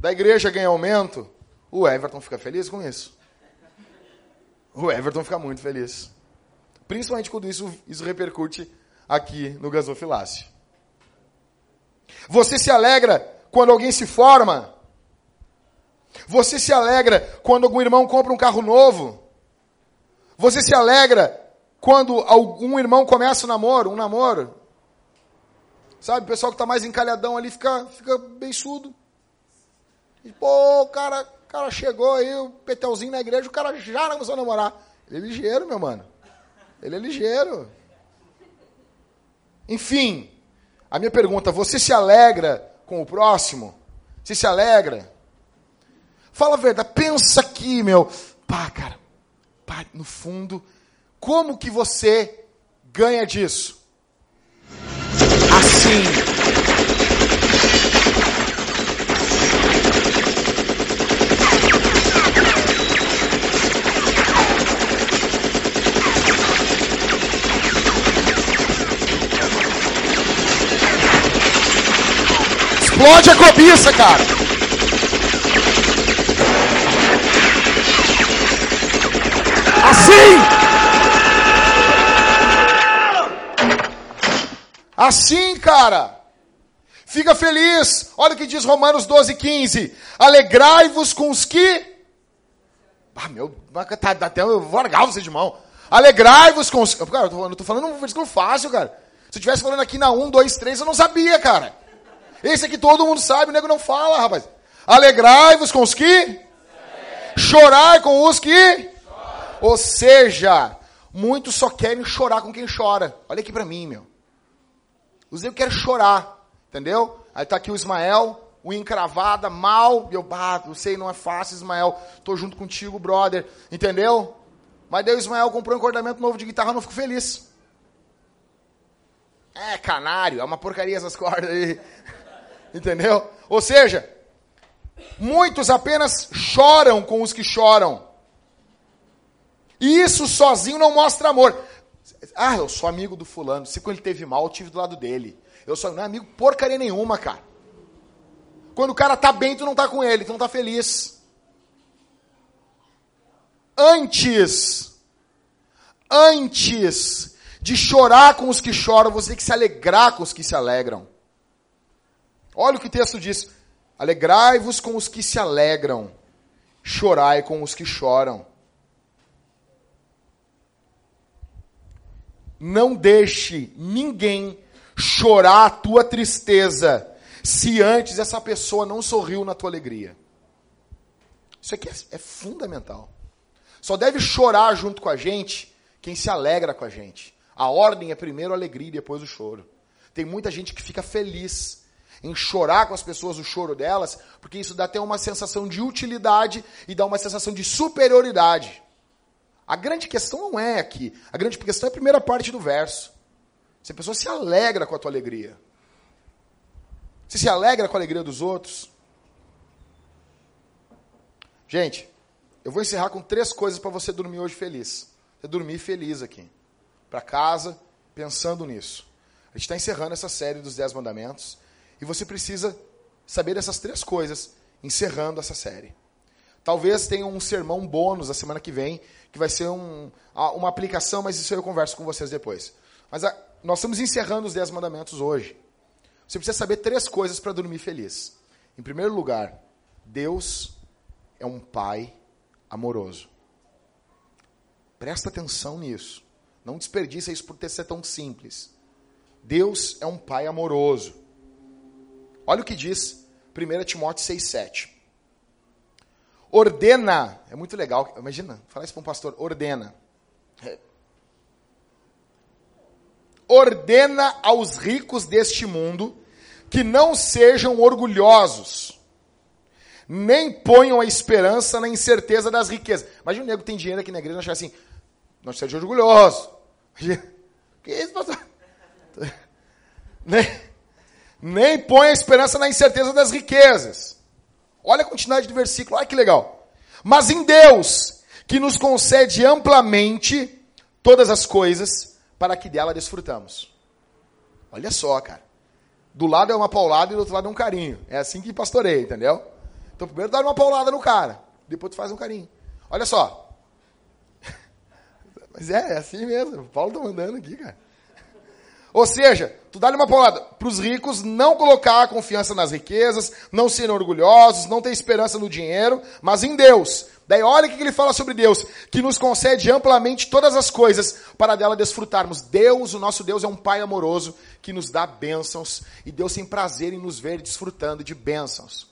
da igreja ganha aumento? O Everton fica feliz com isso. O Everton fica muito feliz. Principalmente quando isso, isso repercute aqui no gasofilácio. Você se alegra quando alguém se forma? Você se alegra quando algum irmão compra um carro novo? Você se alegra quando algum irmão começa um namoro, um namoro? Sabe, o pessoal que está mais encalhadão ali fica, fica bem surdo. E, pô, o cara, cara chegou aí, o petelzinho na igreja, o cara já começou a namorar. Ele é ligeiro, meu mano. Ele é ligeiro. Enfim, a minha pergunta, você se alegra com o próximo? Você se alegra? Fala a verdade, pensa aqui, meu. Pá, cara, pá, no fundo, como que você ganha disso? Assim. Explode a cobiça, cara. Assim. Assim, cara. Fica feliz. Olha o que diz Romanos 12, 15. Alegrai-vos com os que. Ah, meu, tá, tá até eu vou largar você de mão. Alegrai-vos com os. Cara, eu tô, eu tô falando um versículo fácil, cara. Se eu estivesse falando aqui na 1, 2, 3, eu não sabia, cara. Esse aqui todo mundo sabe, o nego não fala, rapaz. Alegrai-vos com os que. Chorai com os que. Ou seja, muitos só querem chorar com quem chora. Olha aqui para mim, meu. Os eu quero chorar, entendeu? Aí tá aqui o Ismael, o encravada, mal, e eu, bah, sei, não é fácil, Ismael, tô junto contigo, brother, entendeu? Mas daí o Ismael comprou um encordamento novo de guitarra, eu não fico feliz. É, canário, é uma porcaria essas cordas aí. Entendeu? Ou seja, muitos apenas choram com os que choram. E isso sozinho não mostra amor. Ah, eu sou amigo do fulano. Se quando ele teve mal, eu tive do lado dele. Eu sou não é amigo porcaria nenhuma, cara. Quando o cara tá bem, tu não tá com ele, tu não tá feliz. Antes, antes de chorar com os que choram, você tem que se alegrar com os que se alegram. Olha o que o texto diz: alegrai-vos com os que se alegram, chorai com os que choram. Não deixe ninguém chorar a tua tristeza se antes essa pessoa não sorriu na tua alegria. Isso aqui é, é fundamental. Só deve chorar junto com a gente quem se alegra com a gente. A ordem é primeiro a alegria e depois o choro. Tem muita gente que fica feliz em chorar com as pessoas o choro delas, porque isso dá até uma sensação de utilidade e dá uma sensação de superioridade. A grande questão não é aqui. A grande questão é a primeira parte do verso. Se a pessoa se alegra com a tua alegria. Você se alegra com a alegria dos outros? Gente, eu vou encerrar com três coisas para você dormir hoje feliz. Você dormir feliz aqui. Para casa, pensando nisso. A gente está encerrando essa série dos Dez Mandamentos. E você precisa saber dessas três coisas, encerrando essa série. Talvez tenha um sermão bônus a semana que vem, que vai ser um, uma aplicação, mas isso eu converso com vocês depois. Mas a, nós estamos encerrando os Dez Mandamentos hoje. Você precisa saber três coisas para dormir feliz. Em primeiro lugar, Deus é um Pai amoroso. Presta atenção nisso. Não desperdiça isso por ter ser tão simples. Deus é um Pai amoroso. Olha o que diz 1 Timóteo 6,7 ordena. É muito legal. Imagina, falar isso para um pastor. Ordena. É. Ordena aos ricos deste mundo que não sejam orgulhosos, nem ponham a esperança na incerteza das riquezas. Imagina um nego tem dinheiro aqui na igreja e achar assim, não seja orgulhoso. Que isso, pastor? Nem, nem põe a esperança na incerteza das riquezas. Olha a continuidade do versículo, olha que legal. Mas em Deus, que nos concede amplamente todas as coisas para que dela desfrutamos. Olha só, cara. Do lado é uma paulada e do outro lado é um carinho. É assim que pastoreia, entendeu? Então primeiro dá uma paulada no cara, depois tu faz um carinho. Olha só. Mas é, é assim mesmo. O Paulo tá mandando aqui, cara. Ou seja, tu dá-lhe uma palavra para os ricos não colocar a confiança nas riquezas, não serem orgulhosos, não ter esperança no dinheiro, mas em Deus. Daí olha o que ele fala sobre Deus, que nos concede amplamente todas as coisas para dela desfrutarmos. Deus, o nosso Deus, é um Pai amoroso que nos dá bênçãos e Deus tem prazer em nos ver desfrutando de bênçãos.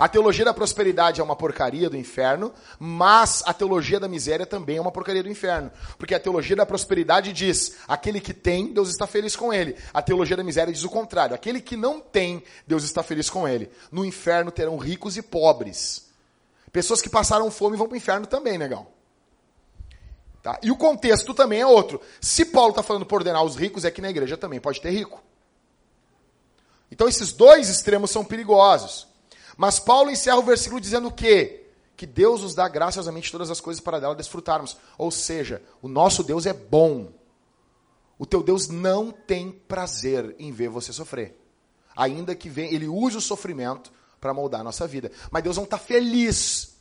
A teologia da prosperidade é uma porcaria do inferno, mas a teologia da miséria também é uma porcaria do inferno. Porque a teologia da prosperidade diz: aquele que tem, Deus está feliz com ele. A teologia da miséria diz o contrário: aquele que não tem, Deus está feliz com ele. No inferno terão ricos e pobres. Pessoas que passaram fome vão para o inferno também, negão. Tá? E o contexto também é outro. Se Paulo está falando por ordenar os ricos, é que na igreja também pode ter rico. Então esses dois extremos são perigosos. Mas Paulo encerra o versículo dizendo o quê? Que Deus nos dá graciosamente todas as coisas para dela desfrutarmos. Ou seja, o nosso Deus é bom. O teu Deus não tem prazer em ver você sofrer. Ainda que vem, ele use o sofrimento para moldar a nossa vida. Mas Deus não está feliz.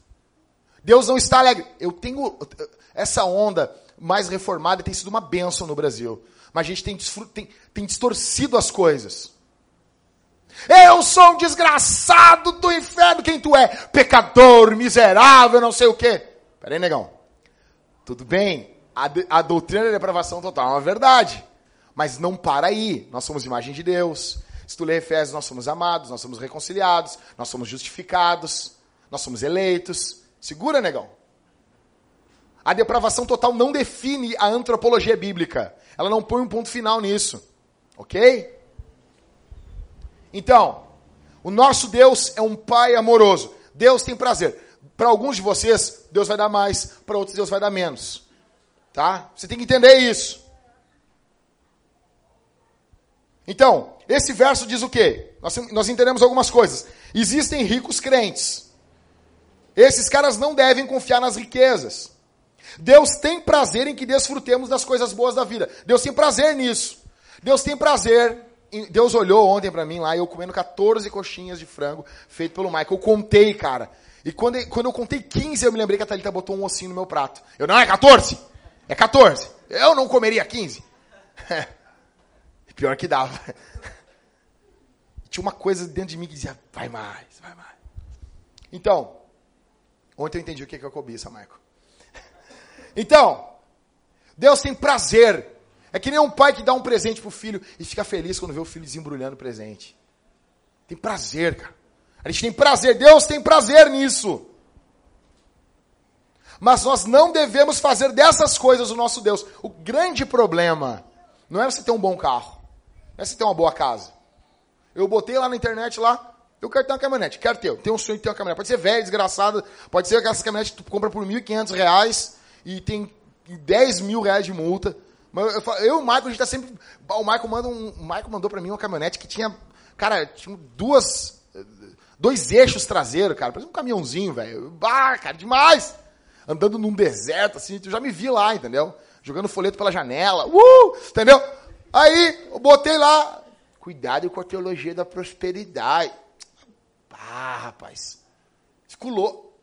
Deus não está alegre. Eu tenho essa onda mais reformada tem sido uma bênção no Brasil. Mas a gente tem, tem, tem distorcido as coisas. Eu sou um desgraçado do inferno. Quem tu é? Pecador, miserável, não sei o quê. Peraí, negão. Tudo bem. A, a doutrina da depravação total é uma verdade. Mas não para aí. Nós somos imagem de Deus. Se tu ler Efésios, nós somos amados, nós somos reconciliados, nós somos justificados, nós somos eleitos. Segura, negão. A depravação total não define a antropologia bíblica. Ela não põe um ponto final nisso. Ok? Então, o nosso Deus é um Pai amoroso. Deus tem prazer. Para alguns de vocês, Deus vai dar mais, para outros, Deus vai dar menos. Tá? Você tem que entender isso. Então, esse verso diz o quê? Nós, nós entendemos algumas coisas. Existem ricos crentes. Esses caras não devem confiar nas riquezas. Deus tem prazer em que desfrutemos das coisas boas da vida. Deus tem prazer nisso. Deus tem prazer. Deus olhou ontem para mim lá, eu comendo 14 coxinhas de frango feito pelo Michael. Eu contei, cara. E quando, quando eu contei 15, eu me lembrei que a Thalita botou um ossinho no meu prato. Eu, não, é 14. É 14. Eu não comeria 15. Pior que dava. Tinha uma coisa dentro de mim que dizia, vai mais, vai mais. Então, ontem eu entendi o que é cobiça, Michael. Então, Deus tem prazer. É que nem um pai que dá um presente pro filho e fica feliz quando vê o filho desembrulhando o presente. Tem prazer, cara. A gente tem prazer, Deus tem prazer nisso. Mas nós não devemos fazer dessas coisas o nosso Deus. O grande problema não é você ter um bom carro, não é você ter uma boa casa. Eu botei lá na internet lá, eu quero ter uma caminhonete, quero ter, tenho um sonho de ter uma caminhonete. Pode ser velha, desgraçada, pode ser aquelas caminhonetes que tu compra por R$ 1.500 e tem 10 mil reais de multa. Mas eu, eu, e o Michael, a gente tá sempre. O Michael, manda um, o Michael mandou para mim uma caminhonete que tinha. Cara, tinha duas. Dois eixos traseiros, cara. Parece um caminhãozinho, velho. Bah, cara, demais! Andando num deserto, assim, tu já me vi lá, entendeu? Jogando folheto pela janela. Uh! Entendeu? Aí, eu botei lá. Cuidado com a teologia da prosperidade. Ah, rapaz. Ficou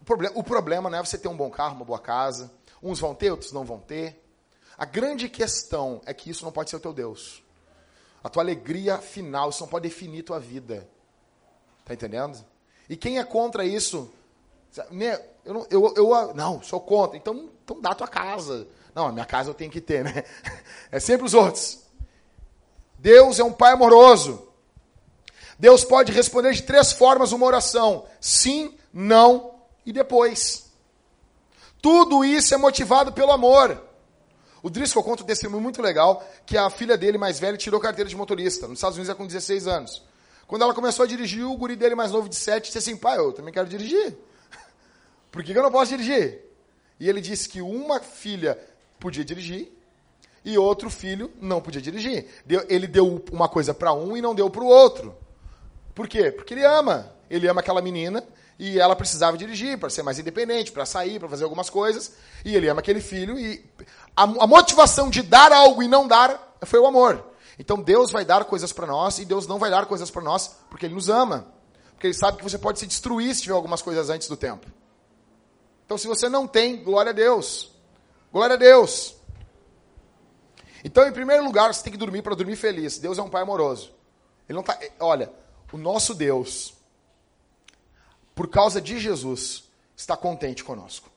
O problema, o problema não é você ter um bom carro, uma boa casa. Uns vão ter, outros não vão ter. A grande questão é que isso não pode ser o teu Deus. A tua alegria final, isso não pode definir tua vida. Tá entendendo? E quem é contra isso? Né, eu não, eu, eu, não, sou contra. Então, então dá a tua casa. Não, a minha casa eu tenho que ter, né? É sempre os outros. Deus é um pai amoroso. Deus pode responder de três formas uma oração: sim, não e depois. Tudo isso é motivado pelo amor. O Driscoll conta um testemunho muito legal que a filha dele mais velha tirou carteira de motorista. Nos Estados Unidos é com 16 anos. Quando ela começou a dirigir, o guri dele mais novo de 7 disse assim: pai, eu também quero dirigir. Por que, que eu não posso dirigir? E ele disse que uma filha podia dirigir e outro filho não podia dirigir. Ele deu uma coisa para um e não deu para o outro. Por quê? Porque ele ama. Ele ama aquela menina e ela precisava dirigir para ser mais independente, para sair, para fazer algumas coisas. E ele ama aquele filho e a, a, motivação de dar algo e não dar foi o amor. Então Deus vai dar coisas para nós e Deus não vai dar coisas para nós porque Ele nos ama. Porque Ele sabe que você pode se destruir se tiver algumas coisas antes do tempo. Então se você não tem, glória a Deus. Glória a Deus. Então, em primeiro lugar, você tem que dormir para dormir feliz. Deus é um pai amoroso. Ele não tá, olha, o nosso Deus, por causa de Jesus, está contente conosco.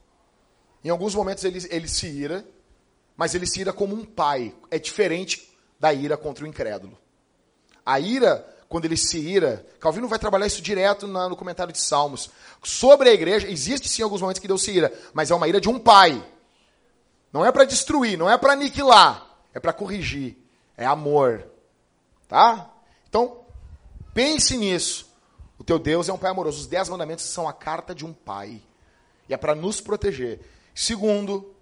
Em alguns momentos ele, ele se ira, mas ele se ira como um pai. É diferente da ira contra o incrédulo. A ira, quando ele se ira, Calvino vai trabalhar isso direto na, no comentário de Salmos. Sobre a igreja, existe sim alguns momentos que Deus se ira, mas é uma ira de um pai. Não é para destruir, não é para aniquilar é para corrigir, é amor. Tá? Então, pense nisso. Teu Deus é um pai amoroso. Os dez mandamentos são a carta de um pai. E é para nos proteger. Segundo,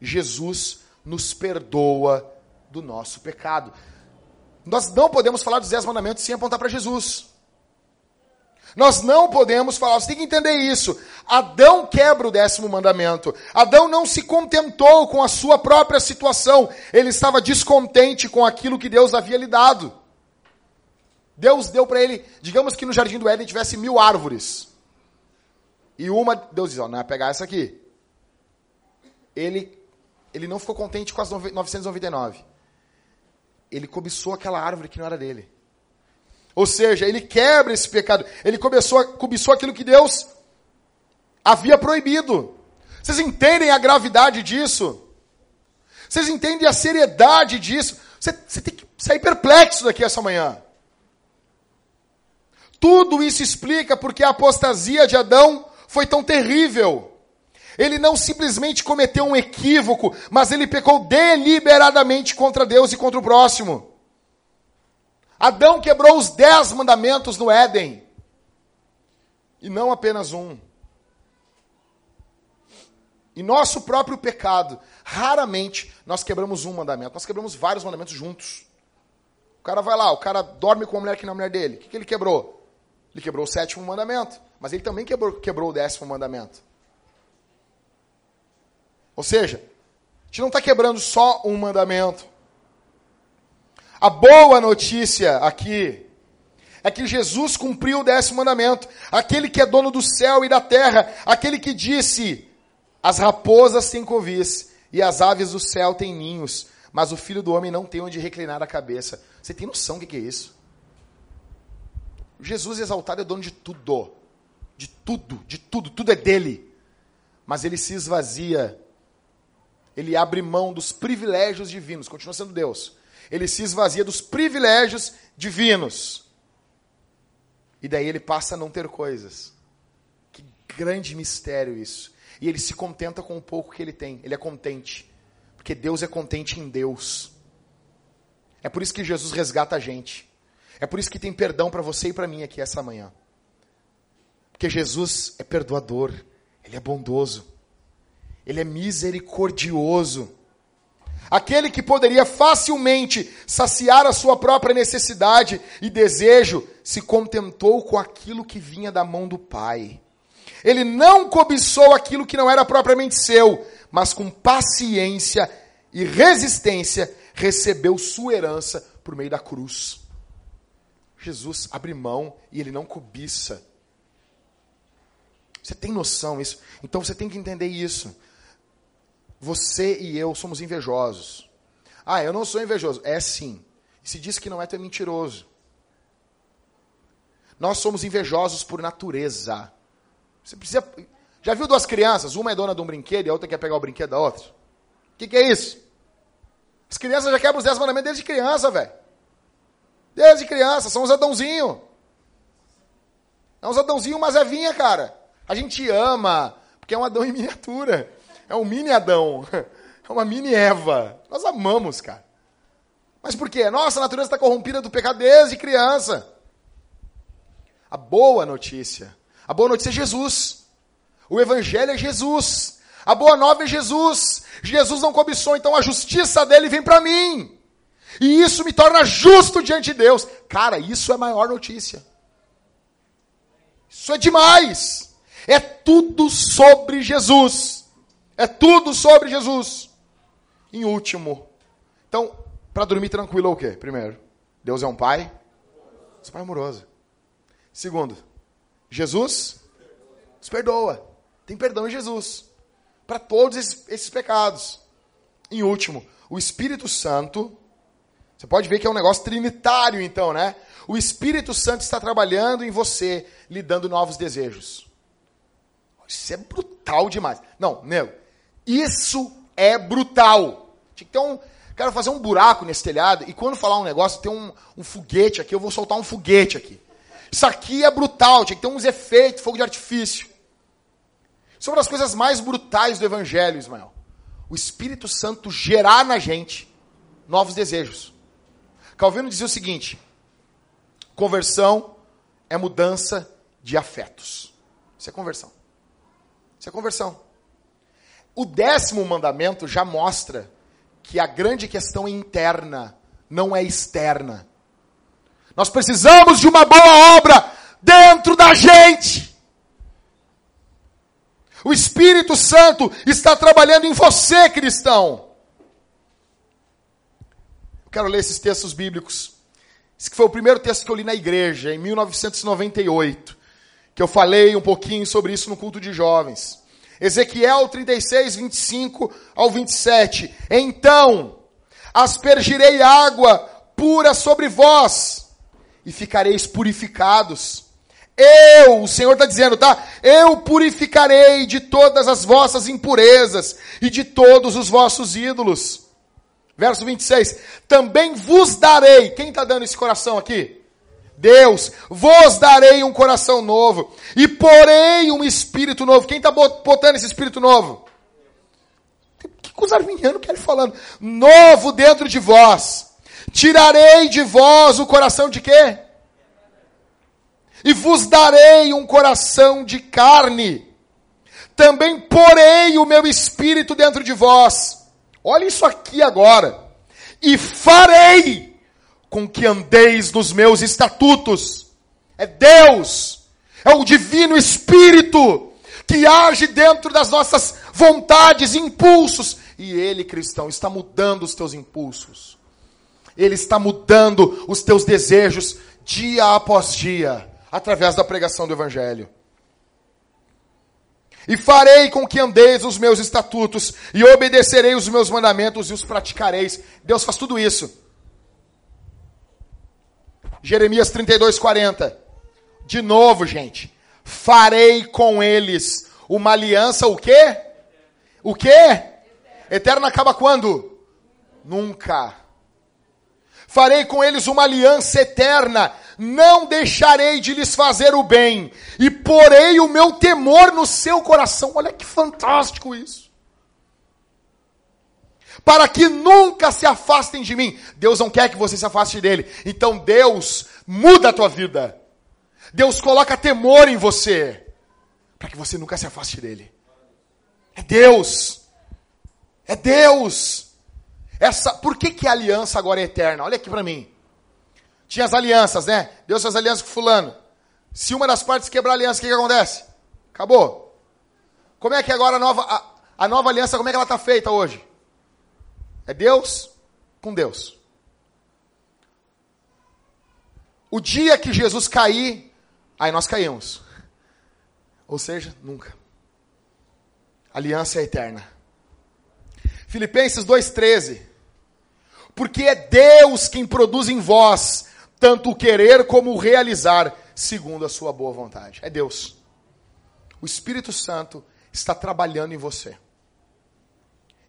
Jesus nos perdoa do nosso pecado. Nós não podemos falar dos dez mandamentos sem apontar para Jesus. Nós não podemos falar, você tem que entender isso. Adão quebra o décimo mandamento. Adão não se contentou com a sua própria situação. Ele estava descontente com aquilo que Deus havia lhe dado. Deus deu para ele, digamos que no jardim do Éden tivesse mil árvores. E uma, Deus diz, ó, não é pegar essa aqui. Ele, ele não ficou contente com as 999. Ele cobiçou aquela árvore que não era dele. Ou seja, ele quebra esse pecado. Ele começou, cobiçou aquilo que Deus havia proibido. Vocês entendem a gravidade disso? Vocês entendem a seriedade disso? Você, você tem que sair perplexo daqui essa manhã. Tudo isso explica porque a apostasia de Adão foi tão terrível. Ele não simplesmente cometeu um equívoco, mas ele pecou deliberadamente contra Deus e contra o próximo. Adão quebrou os dez mandamentos no Éden. E não apenas um. E nosso próprio pecado, raramente nós quebramos um mandamento, nós quebramos vários mandamentos juntos. O cara vai lá, o cara dorme com uma mulher que não é a mulher dele. O que, que ele quebrou? Ele quebrou o sétimo mandamento. Mas ele também quebrou, quebrou o décimo mandamento. Ou seja, a gente não está quebrando só um mandamento. A boa notícia aqui é que Jesus cumpriu o décimo mandamento. Aquele que é dono do céu e da terra, aquele que disse: As raposas têm covis e as aves do céu têm ninhos, mas o filho do homem não tem onde reclinar a cabeça. Você tem noção do que é isso? Jesus exaltado é dono de tudo. De tudo, de tudo, tudo é dele. Mas ele se esvazia. Ele abre mão dos privilégios divinos, continua sendo Deus. Ele se esvazia dos privilégios divinos e daí ele passa a não ter coisas. Que grande mistério isso. E ele se contenta com o pouco que ele tem. Ele é contente. Porque Deus é contente em Deus. É por isso que Jesus resgata a gente. É por isso que tem perdão para você e para mim aqui essa manhã. Porque Jesus é perdoador, ele é bondoso, ele é misericordioso. Aquele que poderia facilmente saciar a sua própria necessidade e desejo, se contentou com aquilo que vinha da mão do Pai. Ele não cobiçou aquilo que não era propriamente seu, mas com paciência e resistência recebeu sua herança por meio da cruz. Jesus abre mão e ele não cobiça. Você tem noção disso? Então você tem que entender isso. Você e eu somos invejosos. Ah, eu não sou invejoso. É sim. se diz que não é, tu é mentiroso. Nós somos invejosos por natureza. Você precisa. Já viu duas crianças? Uma é dona de um brinquedo e a outra quer pegar o brinquedo da outra? O que, que, é isso? As crianças já quebram os 10 mandamentos desde criança, velho. Desde criança, são os adãozinhos. É uns adãozinhos, mas é vinha, cara. A gente ama, porque é um adão em miniatura. É um mini Adão. É uma mini Eva. Nós amamos, cara. Mas por quê? Nossa, natureza está corrompida do pecado desde criança. A boa notícia. A boa notícia é Jesus. O evangelho é Jesus. A boa nova é Jesus. Jesus não cobiçou, então a justiça dele vem para mim. E isso me torna justo diante de Deus. Cara, isso é a maior notícia. Isso é demais. É tudo sobre Jesus. É tudo sobre Jesus. Em último. Então, para dormir tranquilo é o quê? Primeiro, Deus é um pai. Deus é pai amoroso. Segundo, Jesus nos perdoa. Tem perdão em Jesus. Para todos esses, esses pecados. Em último, o Espírito Santo. Você pode ver que é um negócio trinitário, então, né? O Espírito Santo está trabalhando em você, lhe dando novos desejos. Isso é brutal demais. Não, nego, isso é brutal. Tinha que ter um. Quero fazer um buraco nesse telhado e quando falar um negócio, tem um, um foguete aqui, eu vou soltar um foguete aqui. Isso aqui é brutal, tinha que ter uns efeitos, fogo de artifício. Isso é uma das coisas mais brutais do Evangelho, Ismael. O Espírito Santo gerar na gente novos desejos. Calvino dizia o seguinte: conversão é mudança de afetos. Isso é conversão. Isso é conversão. O décimo mandamento já mostra que a grande questão é interna, não é externa. Nós precisamos de uma boa obra dentro da gente. O Espírito Santo está trabalhando em você, cristão. Quero ler esses textos bíblicos. Esse foi o primeiro texto que eu li na igreja, em 1998, que eu falei um pouquinho sobre isso no culto de jovens. Ezequiel 36, 25 ao 27. Então aspergirei água pura sobre vós e ficareis purificados. Eu, o Senhor está dizendo, tá? Eu purificarei de todas as vossas impurezas e de todos os vossos ídolos. Verso 26. Também vos darei. Quem está dando esse coração aqui? Deus, vos darei um coração novo e porei um espírito novo. Quem está botando esse espírito novo? Que, que os arminianos querem falando? Novo dentro de vós. Tirarei de vós o coração de quê? E vos darei um coração de carne. Também porei o meu espírito dentro de vós. Olha isso aqui agora. E farei com que andeis nos meus estatutos. É Deus, é o Divino Espírito que age dentro das nossas vontades, impulsos. E Ele, cristão, está mudando os teus impulsos. Ele está mudando os teus desejos dia após dia, através da pregação do Evangelho. E farei com que andeis os meus estatutos, e obedecerei os meus mandamentos e os praticareis. Deus faz tudo isso. Jeremias 32, 40. De novo, gente. Farei com eles uma aliança, o quê? O quê? Eterna acaba quando? Nunca. Farei com eles uma aliança eterna, não deixarei de lhes fazer o bem, e porei o meu temor no seu coração. Olha que fantástico isso. Para que nunca se afastem de mim. Deus não quer que você se afaste dele. Então Deus muda a tua vida. Deus coloca temor em você. Para que você nunca se afaste dele. É Deus. É Deus. Essa, por que, que a aliança agora é eterna? Olha aqui para mim. Tinha as alianças, né? Deus fez aliança com fulano. Se uma das partes quebrar a aliança, o que, que acontece? Acabou. Como é que agora a nova, a, a nova aliança, como é que ela está feita hoje? É Deus com Deus. O dia que Jesus cair, aí nós caímos. Ou seja, nunca. A aliança é eterna. Filipenses 2,13. Porque é Deus quem produz em vós tanto o querer como o realizar, segundo a sua boa vontade. É Deus. O Espírito Santo está trabalhando em você.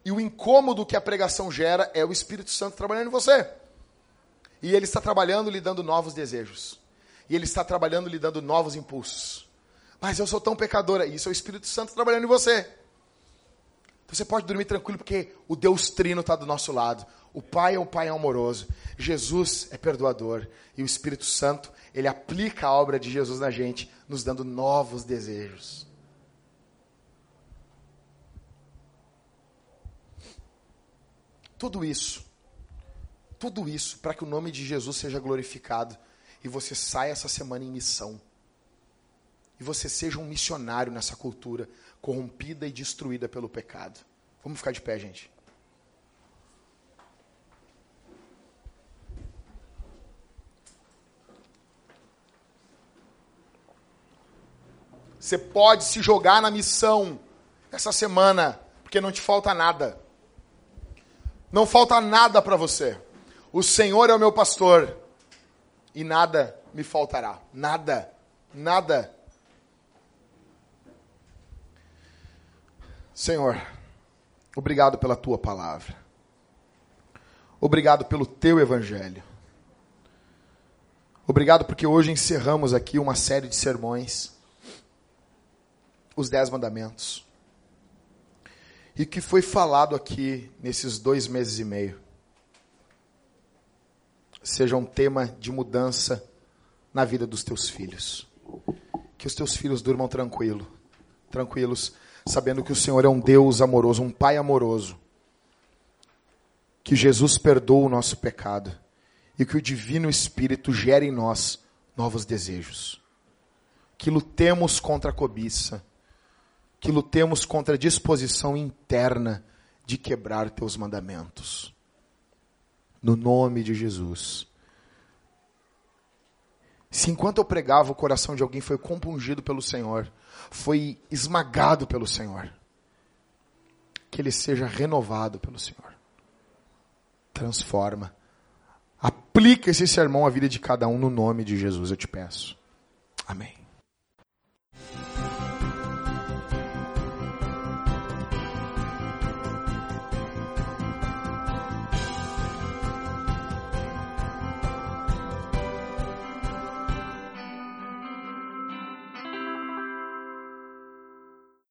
E o incômodo que a pregação gera é o Espírito Santo trabalhando em você. E ele está trabalhando lhe dando novos desejos. E ele está trabalhando lhe dando novos impulsos. Mas eu sou tão pecadora. Isso é o Espírito Santo trabalhando em você. Então você pode dormir tranquilo porque o Deus Trino está do nosso lado. O Pai é um Pai amoroso. Jesus é perdoador. E o Espírito Santo, ele aplica a obra de Jesus na gente, nos dando novos desejos. Tudo isso, tudo isso para que o nome de Jesus seja glorificado e você saia essa semana em missão. E você seja um missionário nessa cultura corrompida e destruída pelo pecado. Vamos ficar de pé, gente. Você pode se jogar na missão essa semana, porque não te falta nada. Não falta nada para você. O Senhor é o meu pastor e nada me faltará. Nada. Nada. Senhor, obrigado pela tua palavra. Obrigado pelo teu evangelho. Obrigado porque hoje encerramos aqui uma série de sermões os dez mandamentos. E que foi falado aqui nesses dois meses e meio. Seja um tema de mudança na vida dos teus filhos. Que os teus filhos durmam tranquilo, tranquilos, sabendo que o Senhor é um Deus amoroso, um Pai amoroso. Que Jesus perdoa o nosso pecado e que o Divino Espírito gere em nós novos desejos. Que lutemos contra a cobiça que lutemos contra a disposição interna de quebrar teus mandamentos. No nome de Jesus. Se enquanto eu pregava, o coração de alguém foi compungido pelo Senhor, foi esmagado pelo Senhor, que ele seja renovado pelo Senhor. Transforma. Aplica esse sermão à vida de cada um no nome de Jesus, eu te peço. Amém.